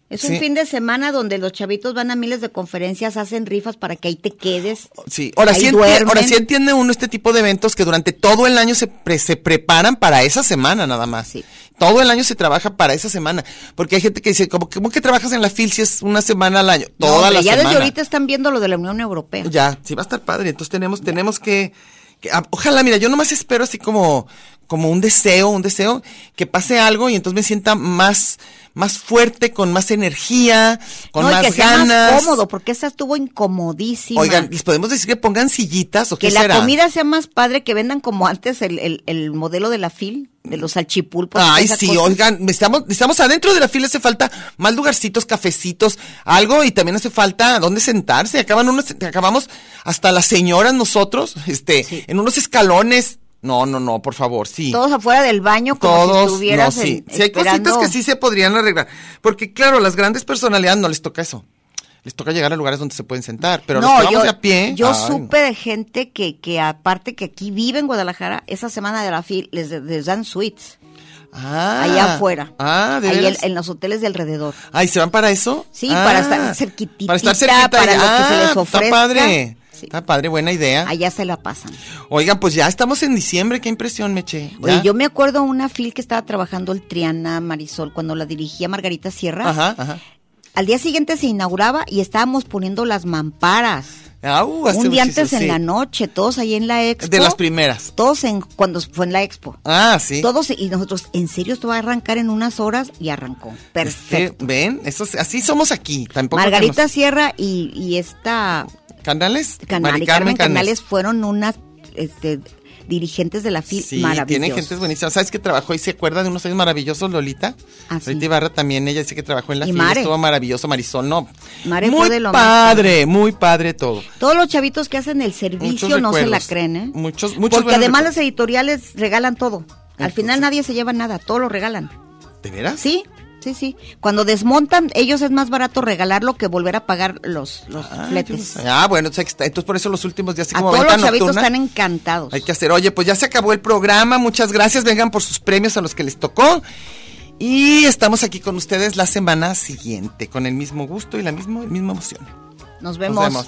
Es un Sí. fin de semana donde los chavitos van a miles de conferencias, hacen rifas para que ahí te quedes. Sí, ahora sí, enti- duermen. ahora sí entiende uno este tipo de eventos que durante todo el año se, pre- se preparan para esa semana nada más. Sí. Todo el año se trabaja para esa semana. Porque hay gente que dice, ¿cómo, cómo que trabajas en la FIL si es una semana al año? No, Toda hombre, la ya semana. desde ahorita están viendo lo de la Unión Europea. Ya, sí va a estar padre. Entonces tenemos, tenemos que, que- ah, ojalá, mira, yo nomás espero así como, como un deseo, un deseo, que pase algo y entonces me sienta más, más fuerte, con más energía, con no, más y que sea ganas. más cómodo, porque esta estuvo incomodísima. Oigan, ¿les podemos decir que pongan sillitas o que qué la será? comida sea más padre, que vendan como antes el, el, el modelo de la FIL, de los salchipulpos. Ay, esa sí, oigan, estamos, estamos adentro de la fila, hace falta más lugarcitos, cafecitos, algo, y también hace falta dónde sentarse. Acaban unos, acabamos hasta las señoras nosotros, este, en unos escalones. No, no, no, por favor, sí. Todos afuera del baño, como si Todos, no, estuvieras sí. en- Sí, hay cositas que sí se podrían arreglar. Porque, claro, las grandes personalidades no les toca eso. Les toca llegar a lugares donde se pueden sentar. Pero los que vamos yo, de a pie. yo ay, supe de gente que, que aparte que aquí vive en Guadalajara, esa semana de la FIL les, les dan suites Ah, allá afuera. Ah, de ahí en, los hoteles de alrededor. Ay, ¿se van para eso? Sí, Ah, para estar cerquitita, Para estar cerquita. para lo que se les Ah, ofrezca. Está padre. Sí. Está padre, buena idea. Allá se la pasan. Oigan, pues ya estamos en diciembre, qué impresión, Meche. ¿Ya? Oye, yo me acuerdo una FIL que estaba trabajando el Triana Marisol cuando la dirigía Margarita Sierra. Ajá, ajá. Al día siguiente se inauguraba y estábamos poniendo las mamparas. Hace Un día antes en la noche, todos ahí en la expo. De las primeras. Todos en cuando fue en la expo. Ah, sí. Todos y nosotros, ¿en serio esto va a arrancar en unas horas? Y arrancó. Perfecto. Este, ¿Ven? Eso, es- así somos aquí. Tampoco Margarita nos- Sierra y, y esta ¿Canales? Canal, Mari y Carmen Canales. Canales fueron unas este, dirigentes de la FIL Sí, maravillosas. tienen gente buenísima. ¿Sabes que trabajó y se acuerda de unos años maravillosos, Lolita? Ah, sí. Lolita Ibarra también, ella dice que trabajó en la Mare. estuvo maravilloso, Marisol, no. Mare muy fue de lo más padre, muy padre todo. Todos los chavitos que hacen el servicio Muchos no se la creen, ¿eh? Muchos- muchos Porque además recuerdos. las editoriales regalan todo. Al Entonces- final nadie se lleva nada, todo lo regalan. ¿De veras? Sí, sí, sí. Cuando desmontan, ellos es más barato regalarlo que volver a pagar los, los Ah, fletes. Ah, bueno, entonces por eso los últimos días así A como todos los chavitos nocturna, están encantados. Hay que hacer, oye, pues ya se acabó el programa, muchas gracias, vengan por sus premios a los que les tocó. Y estamos aquí con ustedes la semana siguiente, con el mismo gusto y la misma, misma emoción. Nos Nos vemos.